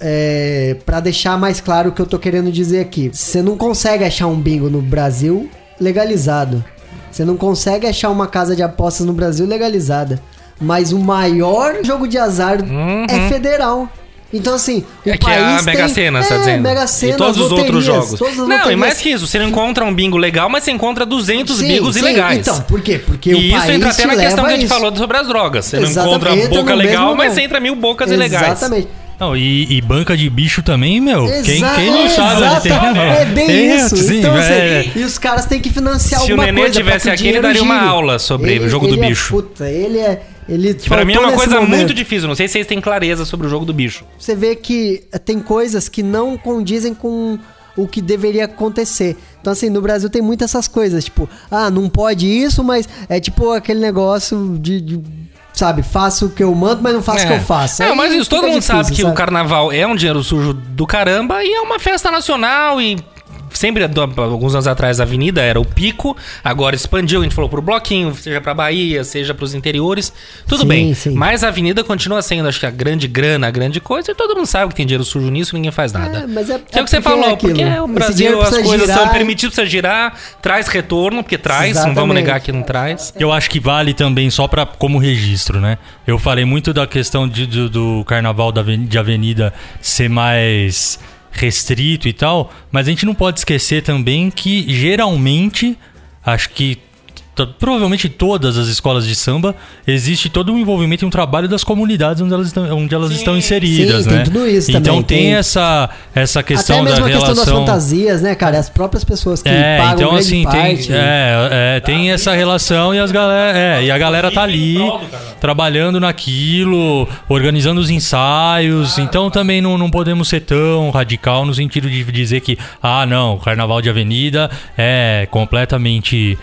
é, para deixar mais claro o que eu tô querendo dizer aqui. Você não consegue achar um bingo no Brasil legalizado. Você não consegue achar uma casa de apostas no Brasil legalizada. Mas o maior jogo de azar uhum. é federal. Então, assim, o é que país é a Mega tem... Sena, é, tá dizendo? Mega Sena, e todos os outros jogos. Não, e mais que isso, você não encontra um bingo legal, mas você encontra 200 sim, bingos sim, ilegais. Então, por quê? Porque e o isso entra até na questão que a gente falou sobre as drogas. Você Exatamente. não encontra entra boca legal, mas você entra mil bocas Exatamente. ilegais. Exatamente. Não, e, e, banca de bicho também, meu. quem, quem não sabe onde tem. É bem tem, isso. Sim, então, assim, é. e os caras têm que financiar Se alguma coisa. Se o Nenê tivesse aqui, ele daria uma aula sobre ele, o jogo do é, bicho. Puta, ele é. Ele pra mim é uma coisa momento. muito difícil. Não sei se vocês têm clareza sobre o jogo do bicho. Você vê que tem coisas que não condizem com o que deveria acontecer. Então, assim, no Brasil tem muitas essas coisas, tipo, ah, não pode isso, mas é tipo aquele negócio de, de sabe, faço o que eu mando, mas não faço é. o que eu faço. É, mas isso, todo mundo difícil, sabe que sabe? o carnaval é um dinheiro sujo do caramba e é uma festa nacional e sempre, alguns anos atrás, a avenida era o pico, agora expandiu, a gente falou pro bloquinho, seja pra Bahia, seja pros interiores, tudo sim, bem. Sim. Mas a avenida continua sendo, acho que a grande grana, a grande coisa, e todo mundo sabe que tem dinheiro sujo nisso ninguém faz nada. É, mas é, que é, o que você falou, é porque o Brasil, as coisas girar, são permitidas pra girar, traz retorno, porque traz, Exatamente. não vamos negar que não traz. Eu acho que vale também só pra, como registro, né? Eu falei muito da questão de, do, do carnaval da, de avenida ser mais restrito e tal, mas a gente não pode esquecer também que geralmente, acho que provavelmente todas as escolas de samba existe todo um envolvimento e um trabalho das comunidades onde elas estão, onde elas estão inseridas, sim, né? Tem tudo isso então também, tem, tem, essa essa questão Até mesmo da a relação questão das fantasias, né, cara? As próprias pessoas que é, pagam então, grande assim, parte. Tem, é, é, tem essa relação e as galera, é, e a galera tá ali trabalhando naquilo, organizando os ensaios. Então também não, não podemos ser tão radical no sentido de dizer que ah, não, o carnaval de avenida é completamente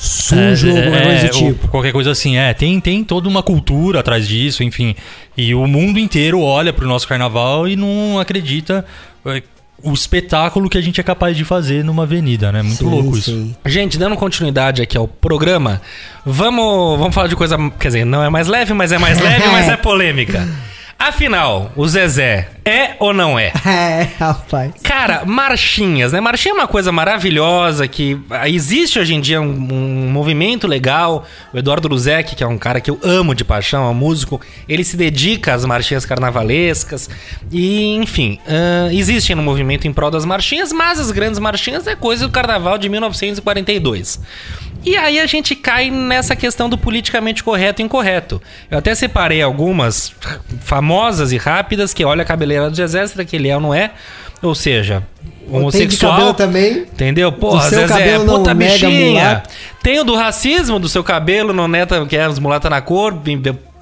sujo, é, alguma coisa do é, tipo. Qualquer coisa assim, é. Tem, tem toda uma cultura atrás disso, enfim. E o mundo inteiro olha pro nosso carnaval e não acredita. É, o espetáculo que a gente é capaz de fazer numa avenida, né? Muito Sim, louco isso. sim. Gente, dando continuidade aqui ao programa, vamos, vamos falar de coisa. Quer dizer, não é mais leve, mas é mais leve, mas é polêmica. Afinal, o Zezé é ou não é? É, rapaz. Cara, marchinhas, né? Marchinha é uma coisa maravilhosa que ah, existe hoje em dia um, um movimento legal. O Eduardo Luzek, que é um cara que eu amo de paixão, é um músico, ele se dedica às marchinhas carnavalescas. E, enfim, ah, existe um movimento em prol das marchinhas, mas as grandes marchinhas é coisa do carnaval de 1942. E aí a gente cai nessa questão do politicamente correto e incorreto. Eu até separei algumas famosas e rápidas que olha a cabeleira do Zezé, será que ele é ou não é? Ou seja, Tem de homossexual. cabelo também. Entendeu? Porra, seu Zezé, cabelo não puta bichinha. Tem o do racismo do seu cabelo, não neta, que é as mulata na cor,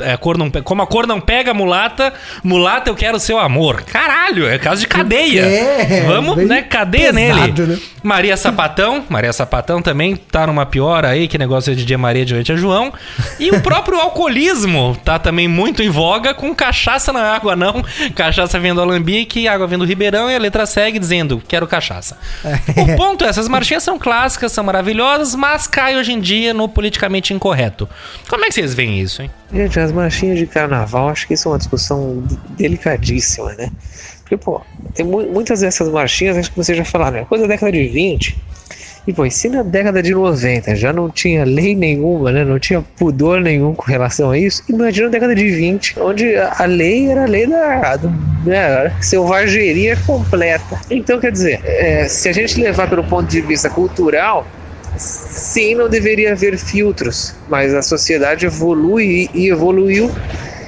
é, cor não, como a cor não pega mulata, mulata eu quero o seu amor. Caralho, é caso de cadeia. É, Vamos, né? Cadeia pesado, nele. né? Maria Sapatão, Maria Sapatão também tá numa pior aí, que negócio é de dia Maria de noite é João. E o próprio alcoolismo tá também muito em voga, com cachaça na água não, cachaça vindo do Alambique, água vindo do Ribeirão e a letra segue dizendo, quero cachaça. O ponto é, essas marchinhas são clássicas, são maravilhosas, mas cai hoje em dia no politicamente incorreto. Como é que vocês veem isso, hein? Gente, as marchinhas de carnaval, acho que isso é uma discussão de- delicadíssima, né? Porque, pô, tem mu- muitas dessas marchinhas, acho que vocês já falaram, é coisa da década de 20. E, pô, se na década de 90 já não tinha lei nenhuma, né? Não tinha pudor nenhum com relação a isso, imagina na década de 20, onde a a lei era a lei da, do- né, selvageria completa. Então, quer dizer, é, se a gente levar pelo ponto de vista cultural, Sim, não deveria haver filtros, mas a sociedade evolui e evoluiu.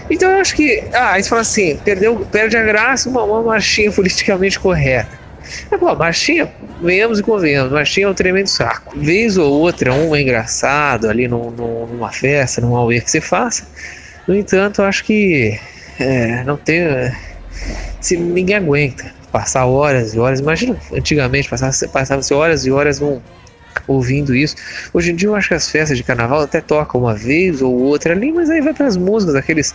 Então eu acho que. Ah, aí você fala assim: perdeu, perde a graça uma, uma marchinha politicamente correta. Mas, pô, marchinha, venhamos e convenhamos, marchinha é um tremendo saco. Vez ou outra, um é engraçado ali num- numa festa, num auê que você faça. No entanto, acho que é, não tem. é, Se ninguém aguenta passar horas e horas, imagina antigamente passava- passava-se horas e horas num, ouvindo isso. Hoje em dia eu acho que as festas de carnaval até tocam uma vez ou outra ali, mas aí vai para as músicas, aqueles,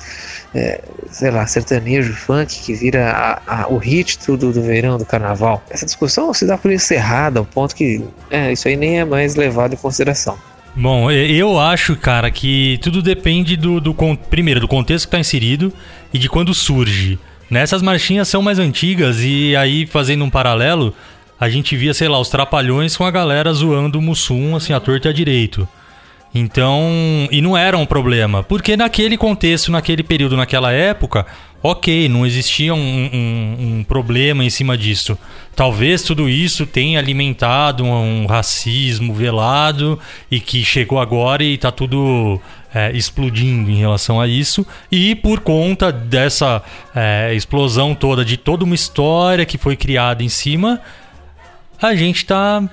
é, sei lá, sertanejo, funk, que vira a- a- o hit do, do verão do carnaval. Essa discussão se dá por encerrada, ao ponto que é, isso aí nem é mais levado em consideração. Bom, eu acho, cara, que tudo depende do, do primeiro do contexto que tá inserido e de quando surge. Nessas marchinhas são mais antigas e aí fazendo um paralelo, a gente via, sei lá, os trapalhões com a galera zoando o Mussum, assim, a torta e a direito. Então, e não era um problema, porque naquele contexto, naquele período, naquela época, ok, não existia um, um- um problema em cima disso. Talvez tudo isso tenha alimentado um, racismo velado e que chegou agora e tá tudo é, explodindo em relação a isso. E por conta dessa é, explosão toda, de toda uma história que foi criada em cima, a gente tá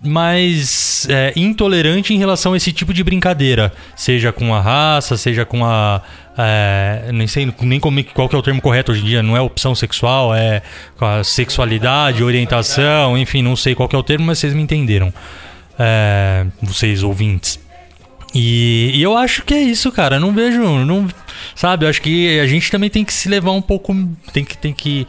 mais é, intolerante em relação a esse tipo de brincadeira, seja com a raça, seja com a é, nem sei nem como, qual que é o termo correto hoje em dia, não é opção sexual, é sexualidade, orientação, enfim, não sei qual que é o termo, mas vocês me entenderam, É, vocês ouvintes. E, e eu acho que é isso, cara. Não vejo, não, sabe? Eu acho que a gente também tem que se levar um pouco, tem que tem que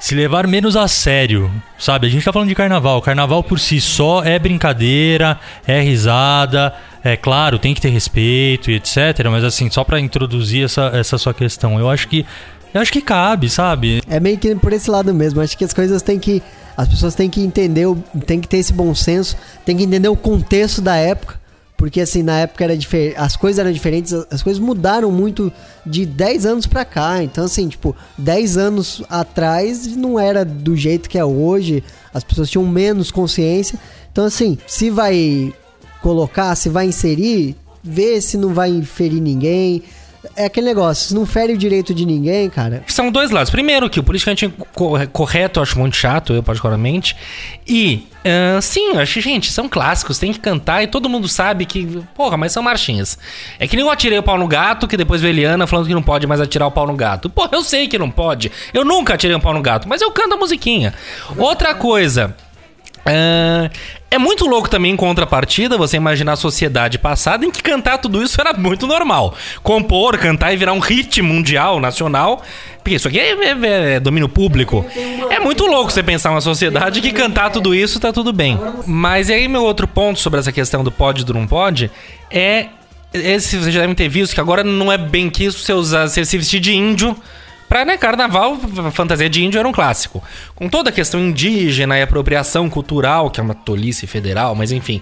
se levar menos a sério, sabe? A gente tá falando de carnaval. Carnaval por si só é brincadeira, é risada, é claro, tem que ter respeito e etc. Mas assim, só pra introduzir essa, essa sua questão, eu acho que eu acho que cabe, sabe? É meio que por esse lado mesmo. Acho que as coisas têm que. As pessoas têm que entender, tem que ter esse bom senso, tem que entender o contexto da época. Porque assim, na época era diferente. As coisas eram diferentes, as- as coisas mudaram muito de 10 anos pra cá. Então, assim, tipo, 10 anos atrás não era do jeito que é hoje. As pessoas tinham menos consciência. Então, assim, se vai colocar, se vai inserir, vê se não vai inferir ninguém. É aquele negócio, não fere o direito de ninguém, cara, São dois lados. Primeiro, que o politicamente co- correto eu acho muito chato, eu particularmente. E, ah, sim, eu acho gente, são clássicos, tem que cantar e todo mundo sabe que, porra, mas são marchinhas. É que nem eu atirei o pau no gato, que depois veio Eliana falando que não pode mais atirar o pau no gato. Porra, eu sei que não pode. Eu nunca atirei um pau no gato, mas eu canto a musiquinha. Outra coisa. Ah, é muito louco também em contrapartida você imaginar a sociedade passada em que cantar tudo isso era muito normal. Compor, cantar e virar um hit mundial, nacional. Porque isso aqui é, é- é domínio público. É muito louco você pensar uma sociedade que cantar tudo isso tá tudo bem. Mas aí meu outro ponto sobre essa questão do pode do não pode é. Esse vocês já devem ter visto que agora não é bem que isso você usar, você se vestir de índio. Pra, né, carnaval, fantasia de índio era um clássico. Com toda a questão indígena e apropriação cultural, que é uma tolice federal, mas enfim.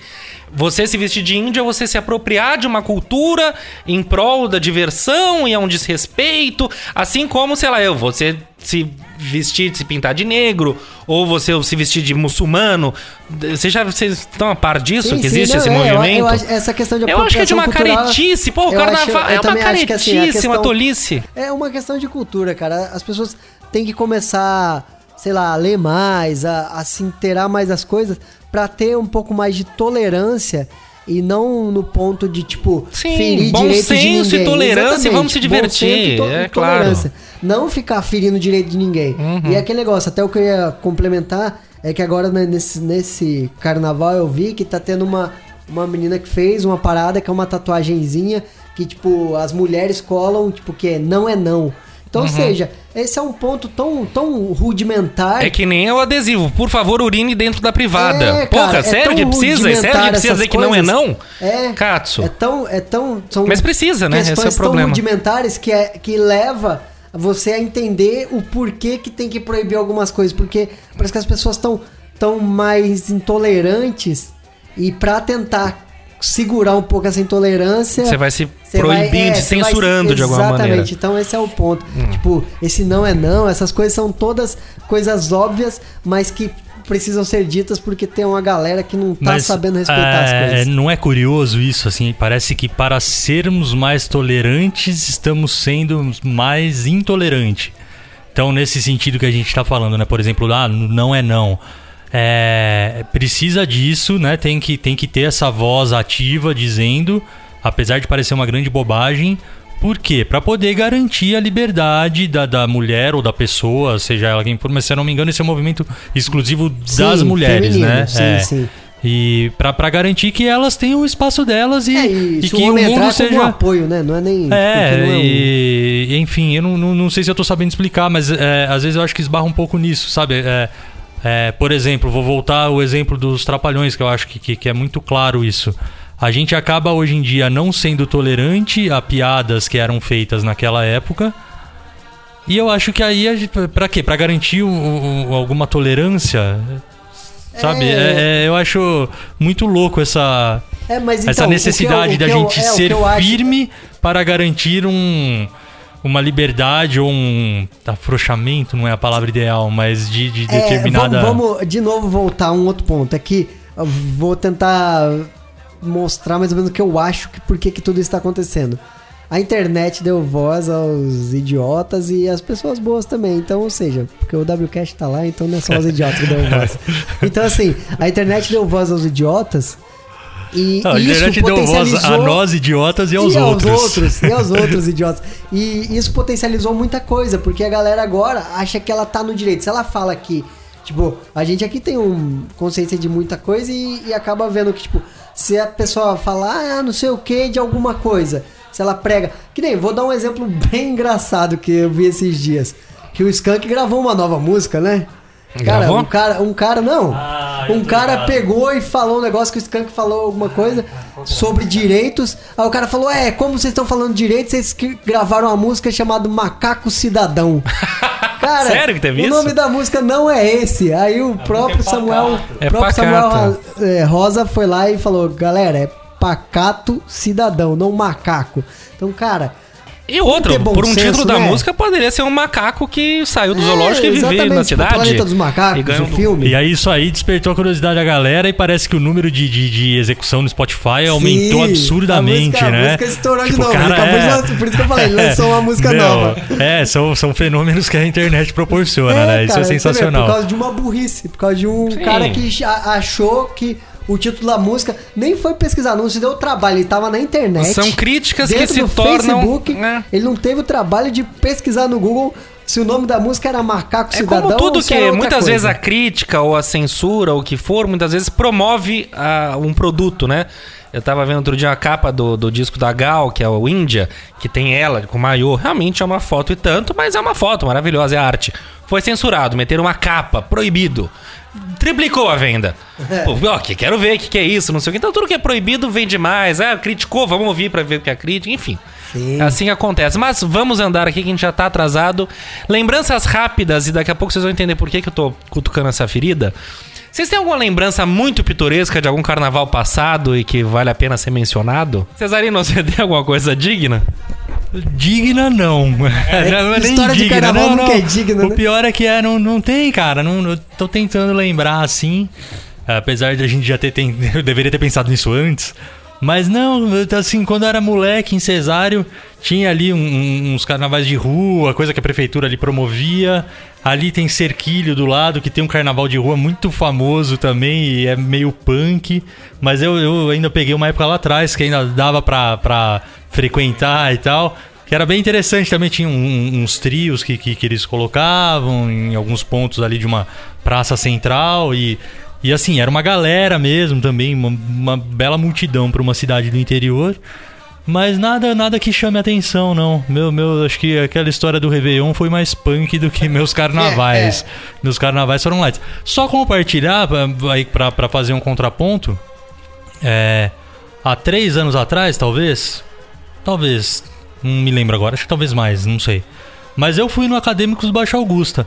Você se vestir de índio é você se apropriar de uma cultura em prol da diversão e é um desrespeito. Assim como, sei lá, eu, você se vestir, se pintar de negro, ou você se vestir de muçulmano. Vocês já vocês estão a par disso? Sim, que sim, existe não, esse é, eu- movimento? Eu, acho essa questão de Eu acho que é de uma cultural, caretice. Pô, o eu acho- carnaval eu é uma acho assim, caretice, uma questão- tolice. É uma questão de cultura, cara. As pessoas têm que começar, sei lá, a ler mais, a, a se inteirar mais das coisas, pra ter um pouco mais de tolerância e não no ponto de, tipo, Sim, ferir bom direitos de senso e ninguém. tolerância e vamos se divertir, e é e tolerância. claro. Não ficar ferindo direito de ninguém. Uhum. E aquele negócio, até o que eu ia complementar, é que agora né, nesse, nesse carnaval eu vi que tá tendo uma, uma menina que fez uma parada que é uma tatuagenzinha que, tipo, as mulheres colam, tipo, que é não é não. Então, ou seja, esse é um ponto tão, tão rudimentar. É que nem o adesivo. Por favor, urine dentro da privada. É, Porra, cara, é sério tão que precisa? É Sério que precisa dizer que não é não? É. Katsu. É tão, é tão, são Mas precisa, né? Esse é o problema. tão rudimentares que, é, que leva você a entender o porquê que tem que proibir algumas coisas. Porque parece que as pessoas estão tão mais intolerantes e pra tentar segurar um pouco essa intolerância... Você vai se Você vai- proibindo, é, se censurando de alguma Exatamente, maneira. Hum. então esse é o ponto. Tipo, esse não é não, essas coisas são todas coisas óbvias, mas que precisam ser ditas porque tem uma galera que não tá Mas, sabendo respeitar as é, coisas. Não é curioso isso, assim? Parece que para sermos mais tolerantes, estamos sendo mais intolerantes. Então, nesse sentido que a gente tá falando, né? Por exemplo, ah, não é não. É, precisa disso, né? Tem que, tem que ter essa voz ativa dizendo, apesar de parecer uma grande bobagem, por quê? Pra poder garantir a liberdade da, da mulher ou da pessoa, seja ela quem for, mas se eu não me engano, esse é um movimento exclusivo das Sim, mulheres, feminino, né? sim, É. sim. E pra, pra garantir que elas tenham o espaço delas e, É, e e que o o mundo é como um seja. apoio, né? Não é nem... É, não é um- e, enfim, eu não, não, não sei se eu tô sabendo explicar, mas é, às vezes eu acho que esbarra um pouco nisso, sabe? É, por exemplo, vou voltar ao exemplo dos trapalhões, que eu acho que, que, que é muito claro isso. A gente acaba hoje em dia não sendo tolerante a piadas que eram feitas naquela época. E eu acho que aí, a gente, pra quê? Pra garantir alguma tolerância? Sabe? É. É, é, eu acho muito louco essa, É, essa então, que necessidade eu- da eu- gente é, o ser eu acho- firme para garantir um uma liberdade ou um afrouxamento, não é a palavra ideal, mas de, de É, determinada. vamos, vamos de novo voltar a um outro ponto. É que eu vou tentar mostrar mais ou menos o que eu acho que por que tudo isso está acontecendo. A internet deu voz aos idiotas e às pessoas boas também. Então, ou seja, porque o WCast tá lá, então não é só os idiotas que deu voz. Então, assim, a internet deu voz aos idiotas e Não, isso internet deu voz a potencializou- nós idiotas e aos e outros. Aos outros, e aos outros idiotas. E isso potencializou muita coisa, porque a galera agora acha que ela tá no direito. Se ela fala que, tipo, a gente aqui tem um consciência de muita coisa e, e acaba vendo que, tipo, se a pessoa falar, ah, não sei o que de alguma coisa, se ela prega. Que nem, vou dar um exemplo bem engraçado que eu vi esses dias. Que o Skank gravou uma nova música, né? Cara, Gravou? um cara, um cara, não. Ah, um cara ligado. pegou e falou um negócio que o Skank falou alguma coisa sobre direitos. Aí o cara falou: É, como vocês estão falando de direitos, vocês que gravaram uma música chamada Macaco Cidadão. Cara, Sério que teve o isso? nome da música não é esse. Aí o próprio é Samuel. É próprio Samuel é, Rosa foi lá e falou: Galera, é Pacato Cidadão, não macaco. Então, cara. E outro, por um senso, título da né? música, poderia ser um macaco que saiu do É, zoológico e viveu na tipo, cidade. Planeta dos Macacos, e ganhou o um- filme. E aí isso aí despertou a curiosidade da galera e parece que o número de, de, de execução no Spotify aumentou Sim, absurdamente, a música, né? A música estourou de Tipo, novo. cara, ele de é- lançar- por isso que eu falei, ele lançou uma música Meu, nova. É, são, são fenômenos que a internet proporciona, né? Isso cara, é você vê, sensacional. Por causa de uma burrice, por causa de um Sim. cara que achou que o título da música nem foi pesquisar, não se deu o trabalho, ele tava na internet. São críticas que se tornam. Facebook, né? ele não teve o trabalho de pesquisar no Google se o nome da música era Macaco É Cidadão. como tudo que muitas coisa. vezes a crítica ou a censura ou o que for, muitas vezes promove um produto, né? Eu tava vendo outro dia a capa do, do disco da Gal, que é o Índia, que tem ela com maiô. Realmente é uma foto e tanto, mas é uma foto maravilhosa, é arte. Foi censurado, meteram uma capa, proibido. Triplicou a venda. Pô, ó, que quero ver o que, que é isso, não sei o que. Então tudo que é proibido vende mais. Ah, criticou, vamos ouvir pra ver o que é crítica, enfim. Sim. Assim acontece. Mas vamos andar aqui que a gente já tá atrasado. Lembranças rápidas, e daqui a pouco vocês vão entender por que, que eu tô cutucando essa ferida. Vocês têm alguma lembrança muito pitoresca de algum carnaval passado e que vale a pena ser mencionado? Cesarino, você tem alguma coisa digna? Digna não. Não é nem história de carnaval nunca é digna, O né? pior é que é, não, não tem, cara. Não, eu tô tentando lembrar assim. Apesar de a gente já ter. ten- Eu deveria ter pensado nisso antes. Mas não, assim, quando eu era moleque em Cesário, tinha ali um- uns carnavais de rua, coisa que a prefeitura ali promovia. Ali tem Cerquilho do lado, que tem um carnaval de rua muito famoso também, e é meio punk. Mas eu, eu ainda peguei uma época lá atrás que ainda dava pra, pra frequentar e tal. Que era bem interessante, também tinha um- uns trios que, que, que eles colocavam em alguns pontos ali de uma praça central e, e assim, era uma galera mesmo também, uma, uma bela multidão para uma cidade do interior. Mas nada nada que chame atenção, não. Meu, meu, acho que aquela história do Réveillon foi mais punk do que meus carnavais. Meus carnavais foram light. Só compartilhar, aí pra, pra fazer um contraponto, é, há três anos atrás, talvez, talvez, não me lembro agora, acho que talvez mais, não sei. Mas eu fui no Acadêmicos Baixa Augusta,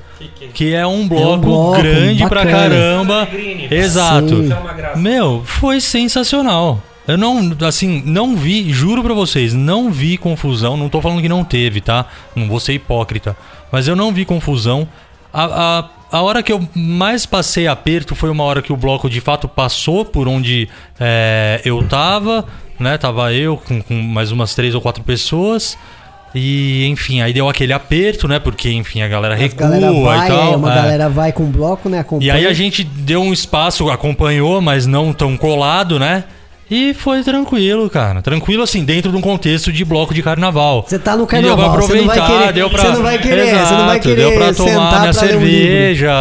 que é um bloco, bloco grande pra bacana. caramba. Exato. Sim. Meu, foi sensacional. Eu não, assim, não vi, juro pra vocês, não vi confusão. Não tô falando que não teve, tá? Não vou ser hipócrita. Mas eu não vi confusão. A, a, a hora que eu mais passei aperto foi uma hora que o bloco de fato passou por onde é, eu tava, né? Tava eu com, com mais umas três ou quatro pessoas. E, enfim, aí deu aquele aperto, né? Porque, enfim, a galera A recua galera vai, e tal. é, uma é. galera vai com bloco, né? E Acompanha. aí a gente deu um espaço, acompanhou, mas não tão colado, né? E foi tranquilo, cara. Tranquilo, assim, dentro de um contexto de bloco de carnaval. Você tá no E deu pra carnaval, você não vai aproveitar, querer- deu pra... você não vai querer, você não vai Exato, querer Deu pra tomar minha pra um cerveja,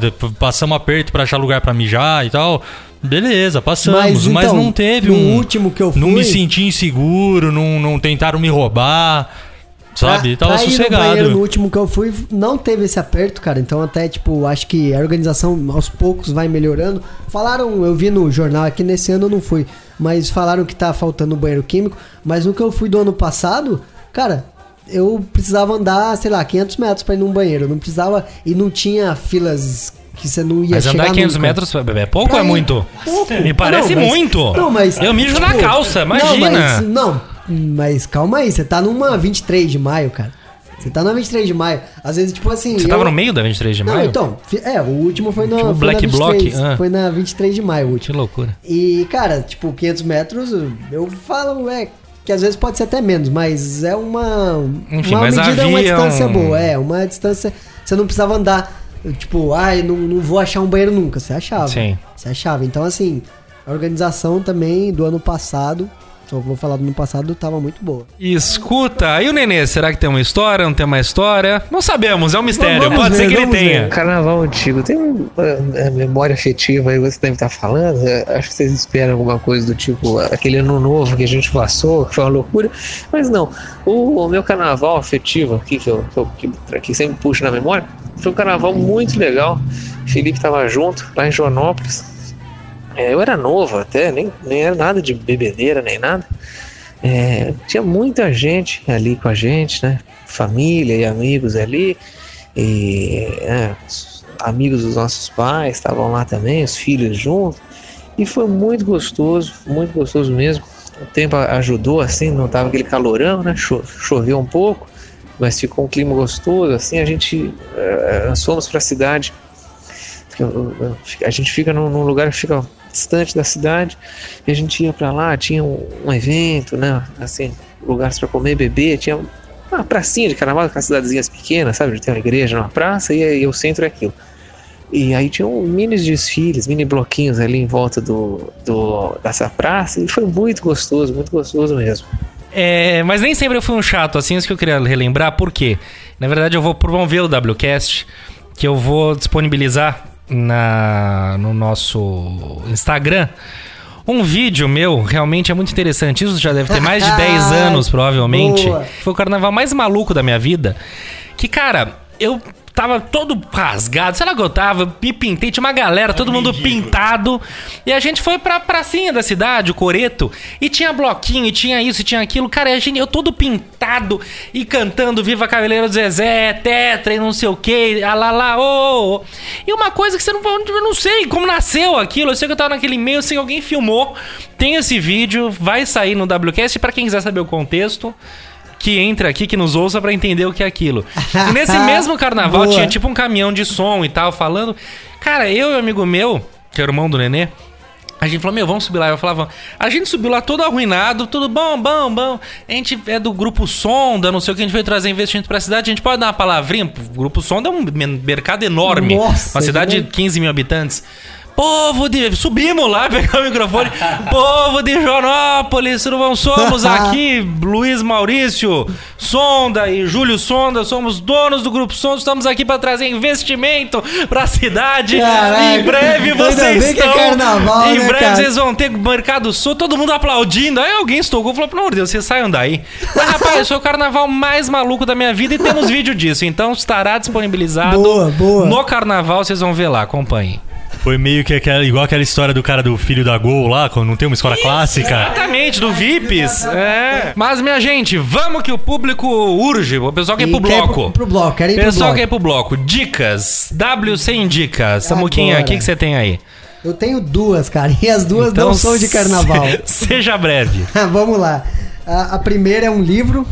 de- passamos aperto pra achar lugar pra mijar e tal. Beleza, passamos. Mas, então, não teve um... último que eu Não me fui- senti inseguro, não, não tentaram me roubar, sabe? Pra- Tava pra ir no sossegado. banheiro, no último que eu fui, não teve esse aperto, cara. Então, até, tipo, acho que a organização aos poucos vai melhorando. Falaram, eu vi no jornal aqui nesse ano eu não fui, mas falaram que tá faltando banheiro químico. Mas no que eu fui do ano passado, cara, eu precisava andar, sei lá, 500 metros pra ir num banheiro. Eu não precisava. E não tinha filas que você não ia Mas chegar andar 500 nunca. metros é pouco Pra ou é ir- muito? Pouco. Me parece Não, mas- muito. Não, mas. Eu mijo na tipo, calça, Não, imagina. mas, não, mas calma aí, você tá numa 23 de maio, cara. Você tá na 23 de maio. Às vezes, tipo assim. Você eu- tava no meio da 23 de Não, maio? então. fi- É, o último foi, na, Tipo foi Black na Bloc, 23. ah. Foi na 23 de maio o Que último. loucura. E, cara, tipo, 500 metros, eu falo, é. Que às vezes pode ser até menos, mas é uma. Enfim, uma mas medida, uma distância um- boa. É, uma distância. Você não precisava andar. Tipo, ai, não, não vou achar um banheiro nunca. Você achava. Sim. Você achava. Então, assim, a organização também do ano passado, só vou falar do ano passado, tava muito boa. Escuta, e o Nenê, será que tem uma história? Não tem uma história? Não sabemos, é um mistério. Vamos Pode ver, ser que ele tenha. ver. Carnaval antigo, tem uma é, memória afetiva aí, você deve estar falando. é, Acho que vocês esperam alguma coisa do tipo aquele ano novo que a gente passou, que foi uma loucura. Mas não, o, o meu carnaval afetivo aqui, que eu, que, eu, que, que sempre puxo na memória, foi um carnaval muito legal. Felipe estava junto, lá em Joanópolis. É, eu era novo até, nem, nem era nada de bebedeira, nem nada. É, tinha muita gente ali com a gente, né? Família e amigos ali. E é, os amigos dos nossos pais estavam lá também, os filhos juntos. E foi muito gostoso, muito gostoso mesmo. O tempo ajudou, assim, não tava aquele calorão, né? Cho- choveu um pouco, mas ficou um clima gostoso. Assim, a gente nós fomos para a cidade. A gente fica num, num lugar que fica distante da cidade e a gente ia para lá. Tinha um, um evento, né? Assim, lugares para comer, beber. Tinha uma pracinha de carnaval, aquelas cidadezinhas pequenas, sabe? Tem uma igreja numa praça e, aí o centro é aquilo. E aí tinham mini desfiles, mini bloquinhos ali em volta do, do, dessa praça e foi muito gostoso, muito gostoso mesmo. É, mas nem sempre eu fui um chato, assim, isso que eu queria relembrar, por quê? Na verdade, eu vou promover o WCast, que eu vou disponibilizar na, no nosso Instagram. Um vídeo meu, realmente é muito interessante. Isso já deve ter mais de 10 anos, provavelmente. Boa. Foi o carnaval mais maluco da minha vida. Que, cara, eu tava todo rasgado, sei lá que eu tava, me pintei, tinha uma galera, todo mundo pintado. E a gente foi pra pracinha da cidade, o Coreto, e tinha bloquinho, e tinha isso, e tinha aquilo. Cara, a gente, eu todo pintado e cantando Viva Cavaleiro do Zezé, Tetra e não sei o que, lá lá, ô, ô. E uma coisa que você não, eu não sei como nasceu aquilo, eu sei que eu tava naquele eu sei que alguém filmou. Tem esse vídeo, vai sair no WCast, pra quem quiser saber o contexto que entre aqui, que nos ouça pra entender o que é aquilo. E nesse mesmo carnaval tinha tipo um caminhão de som e tal, falando. Cara, eu e um amigo meu, que era o irmão do Nenê, a gente falou, meu, vamos subir lá. Eu falava, a gente subiu lá todo arruinado, tudo bom, bom, bom. A gente é do grupo Sonda, não sei o que, a gente veio trazer investimento pra cidade. A gente pode dar uma palavrinha? O grupo Sonda é um mercado enorme. Nossa, uma cidade é de 15 mil habitantes. Povo de. Subimos lá, pegar o microfone. Povo de Joanópolis, tudo bom? Somos aqui, Luiz Maurício Sonda e Júlio Sonda, somos donos do Grupo Sonda, estamos aqui para trazer investimento pra cidade. Caraca, em breve vocês é estão. carnaval, em né, breve cara? vocês vão ter Mercado Sul, todo mundo aplaudindo. Aí alguém estocou e falou: pelo amor de Deus, vocês saiam daí. Mas, rapaz, foi o carnaval mais maluco da minha vida e temos vídeo disso. Então estará disponibilizado Boa, boa. no carnaval, vocês vão ver lá, acompanhem. Foi meio que aquela, igual aquela história do cara do filho da Gol lá, quando não tem uma escola clássica. Exatamente, do VIPs. É. Mas, minha gente, vamos que o público urge. O pessoal quer ir pro quer ir bloco. pro- pro bloco, quero ir pro pessoal bloco. quer ir pro bloco. Dicas. WC indica. Samuquinha, o que, que você tem aí? Eu tenho duas, cara, e as duas Então, não são de carnaval. se- Seja breve. Vamos lá. A, a primeira é um livro.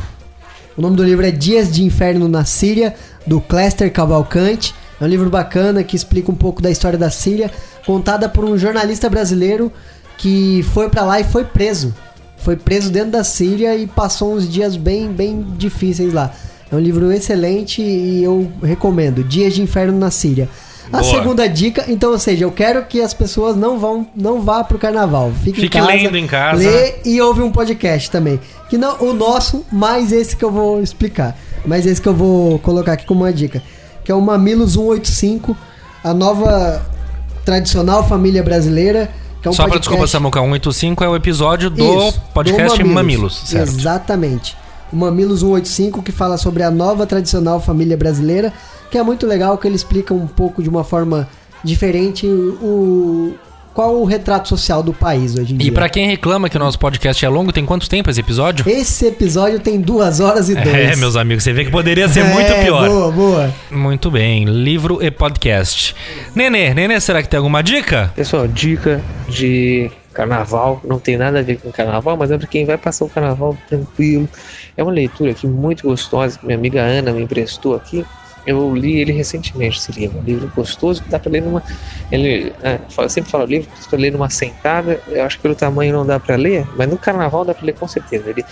O nome do livro é Dias de Inferno na Síria, do Cléster Cavalcante. É um livro bacana que explica um pouco da história da Síria, contada por um jornalista brasileiro que foi pra lá e foi preso. Foi preso dentro da Síria e passou uns dias bem, bem difíceis lá. É um livro excelente e eu recomendo. Dias de Inferno na Síria. A Boa. segunda dica, então, ou seja, eu quero que as pessoas não vão, não vá pro carnaval. Fique, Fique em casa, lendo em casa. lê e ouve um podcast também. Que não o nosso, mais esse que eu vou explicar. Mais esse que eu vou colocar aqui como uma dica. Que é o Mamilos 185, a nova tradicional família brasileira. É um Só podcast- desculpa, Samuca, 185 é o episódio do Isso, podcast do Mamilos. certo? Exatamente. O Mamilos 185 que fala sobre a nova tradicional família brasileira, que é muito legal que ele explica um pouco de uma forma diferente o qual o retrato social do país hoje em E dia. pra quem reclama que o nosso podcast é longo, tem quanto tempo esse episódio? Esse episódio tem duas horas e dois. É, meus amigos, você vê que poderia ser muito É, pior. Boa, boa. Muito bem, livro e podcast. Nenê, Nenê, será que tem alguma dica? Pessoal, dica de carnaval, não tem nada a ver com carnaval, mas é para quem vai passar o carnaval tranquilo. É uma leitura aqui muito gostosa que minha amiga Ana me emprestou aqui. Eu li ele recentemente, esse livro. Um livro gostoso que dá para ler numa. Ele, é, eu sempre falo livro que para ler numa sentada. Eu acho que pelo tamanho não dá para ler, mas no carnaval dá para ler com certeza. Ele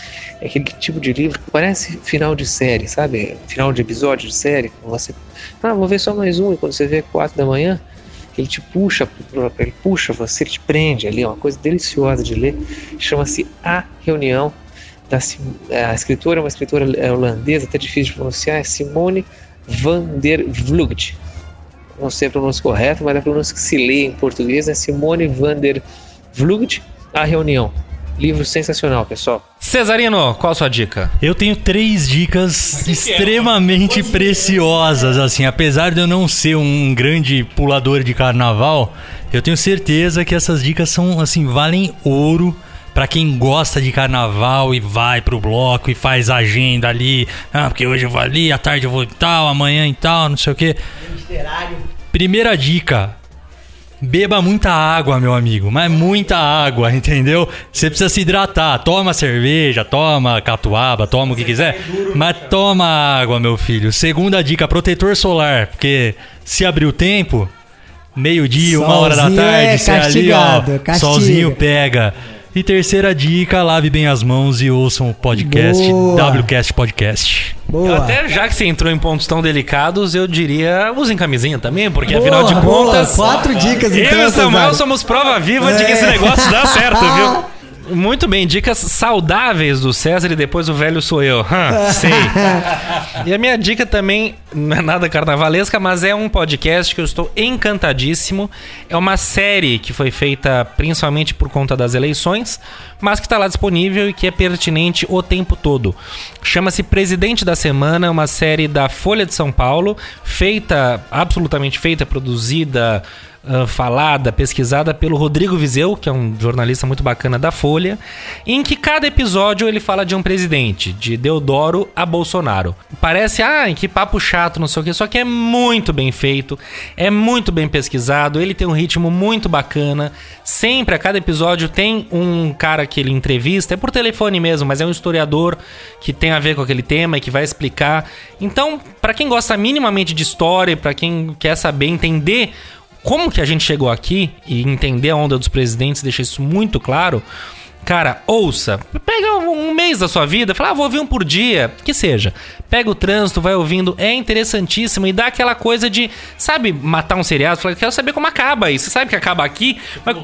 é aquele tipo de livro que parece final de série, sabe? Final de episódio de série. Você, ah, vou ver só mais um, e quando você vê quatro da manhã, ele te puxa, ele puxa você, ele te prende ali, é uma coisa deliciosa de ler. Chama-se A Reunião. Da, a escritora é uma escritora é, holandesa, até difícil de pronunciar, é Simone van der Vlugt. Não sei a pronúncia correta, mas a pronúncia que se lê em português é Simone van der Vlugt, A Reunião. Livro sensacional, pessoal. Cesarino, qual a sua dica? Eu tenho três dicas extremamente preciosas, assim, apesar de eu não ser um grande pulador de carnaval, eu tenho certeza que essas dicas são, assim, valem ouro pra quem gosta de carnaval e vai pro bloco e faz agenda ali, ah, porque hoje eu vou ali, à tarde eu vou em tal, amanhã em tal, não sei o quê. Primeira dica, Beba muita água, meu amigo, mas muita água, entendeu? Você precisa se hidratar. Toma cerveja, toma catuaba, toma o que quiser, mas toma água, meu filho. Segunda dica, protetor solar, porque se abrir o tempo, meio-dia, uma hora da Solzinho tarde, é você ali, ó, castiga. solzinho pega. E terceira dica, lave bem as mãos e ouçam o podcast, Boa. WCast Podcast. Boa. Eu até, já que você entrou em pontos tão delicados, eu diria, usem camisinha também, porque Boa, afinal de boa. contas. Quatro dicas Eu então, e o Samuel somos prova viva de que É. esse negócio dá certo, viu? Muito bem, dicas saudáveis do César e depois o velho sou eu. Sei. e a minha dica também não é nada carnavalesca, mas é um podcast que eu estou encantadíssimo. É uma série que foi feita principalmente por conta das eleições, mas que está lá disponível e que é pertinente o tempo todo. Chama-se Presidente da Semana, uma série da Folha de São Paulo, feita, absolutamente feita, produzida uh, falada, pesquisada pelo Rodrigo Vizeu, que é um jornalista muito bacana da Folha, em que cada episódio ele fala de um presidente, de Deodoro a Bolsonaro. Parece, ah, que papo chato, não sei o que, só que é muito bem feito, é muito bem pesquisado, ele tem um ritmo muito bacana. Sempre, a cada episódio, tem um cara que ele entrevista, é por telefone mesmo, mas é um historiador que tem a ver com aquele tema e que vai explicar. Então, para quem gosta minimamente de história, para quem quer saber, entender como que a gente chegou aqui e entender a onda dos presidentes, deixa isso muito claro. Cara, ouça, pega um mês da sua vida, fala, ah, vou ouvir um por dia, que seja. Pega o trânsito, vai ouvindo, é interessantíssimo e dá aquela coisa de, sabe, matar um seriado, fala, quero saber como acaba isso. Você sabe que acaba aqui, mas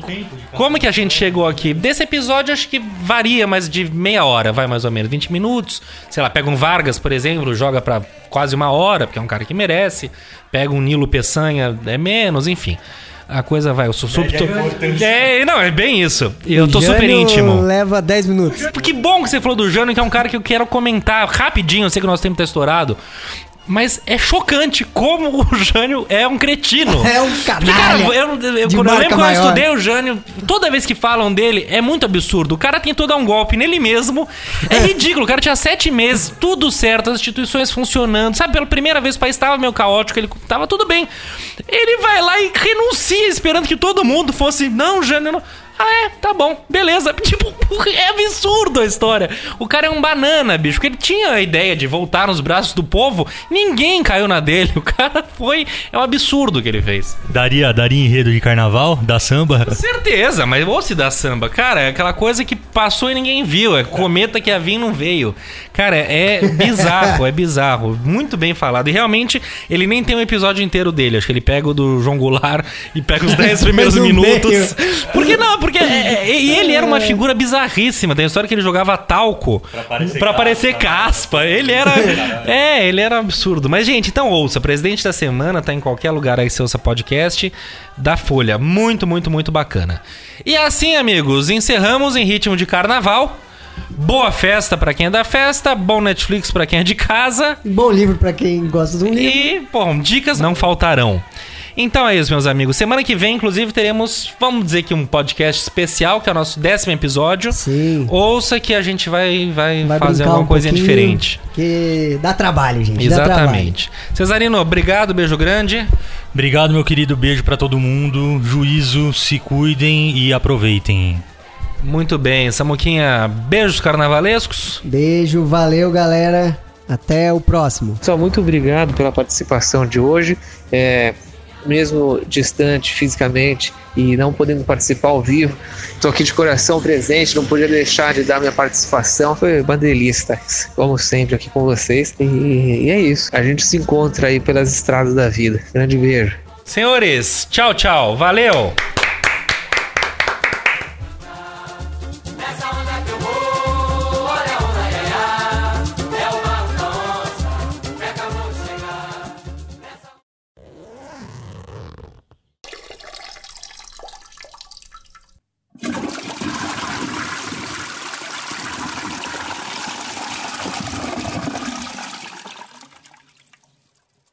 como que a gente chegou aqui? Desse episódio acho que varia, mas de meia hora, vai mais ou menos, 20 minutos. Sei lá, pega um Vargas, por exemplo, joga pra quase uma hora, porque é um cara que merece. Pega um Nilo Peçanha, é menos, enfim a coisa vai. Eu sou super. É, não, é bem isso. Eu tô super íntimo. leva 10 minutos. Que bom que você falou do Jânio, que é um cara que eu quero comentar rapidinho. Eu sei que o nosso tempo tá estourado. Mas é chocante como o Jânio é um cretino. É um Porque, cara, canalha. eu, eu- eu- de quando eu lembro quando eu maior. estudei o Jânio, toda vez que falam dele, é muito absurdo. O cara tentou dar um golpe nele mesmo. É ridículo. O cara tinha sete meses, tudo certo, as instituições funcionando. Sabe, pela primeira vez o país estava meio caótico, ele tava tudo bem. Ele vai lá e renuncia, esperando que todo mundo fosse. Não, Jânio, não. Ah, é, tá bom, beleza. Tipo, é absurdo a história. O cara é um banana, bicho. Porque ele tinha a ideia de voltar nos braços do povo, ninguém caiu na dele. O cara foi. É um absurdo o que ele fez. Daria, daria enredo de carnaval, da samba. Certeza, mas ou se dá samba, cara, é aquela coisa que passou e ninguém viu, é cometa que ia vir e não veio. Cara, é bizarro, é bizarro. Muito bem falado. E realmente, ele nem tem um episódio inteiro dele. Acho que ele pega o do João Goulart e pega os 10 primeiros minutos. meio. Por que não? Porque é- é- e ele era uma figura bizarríssima. Tem a história que ele jogava talco pra parecer, caspa. Ele era. é, ele era absurdo. Mas, gente, então ouça. Presidente da Semana tá em qualquer lugar aí você ouça podcast da Folha. Muito, muito, muito bacana. E assim, amigos, encerramos em ritmo de carnaval. Boa festa pra quem é da festa, bom Netflix pra quem é de casa. Bom livro pra quem gosta de um livro. E, bom, dicas não faltarão. Então é isso, meus amigos. Semana que vem, inclusive, teremos, vamos dizer que um podcast especial, que é o nosso décimo episódio. Sim. Ouça que a gente vai, vai, Vai fazer brincar alguma um coisinha diferente. Que dá trabalho, gente. Dá trabalho. Exatamente. Cesarino, obrigado, beijo grande. Obrigado, meu querido. Beijo pra todo mundo. Juízo, se cuidem e aproveitem. Muito bem, Samuquinha, beijos carnavalescos. Beijo, valeu, galera. Até o próximo. Pessoal, muito obrigado pela participação de hoje. É, mesmo distante fisicamente e não podendo participar ao vivo, estou aqui de coração presente, não podia deixar de dar minha participação. Foi estar, como sempre, aqui com vocês. E, e é isso. A gente se encontra aí pelas estradas da vida. Grande beijo. Senhores, tchau, tchau. Valeu!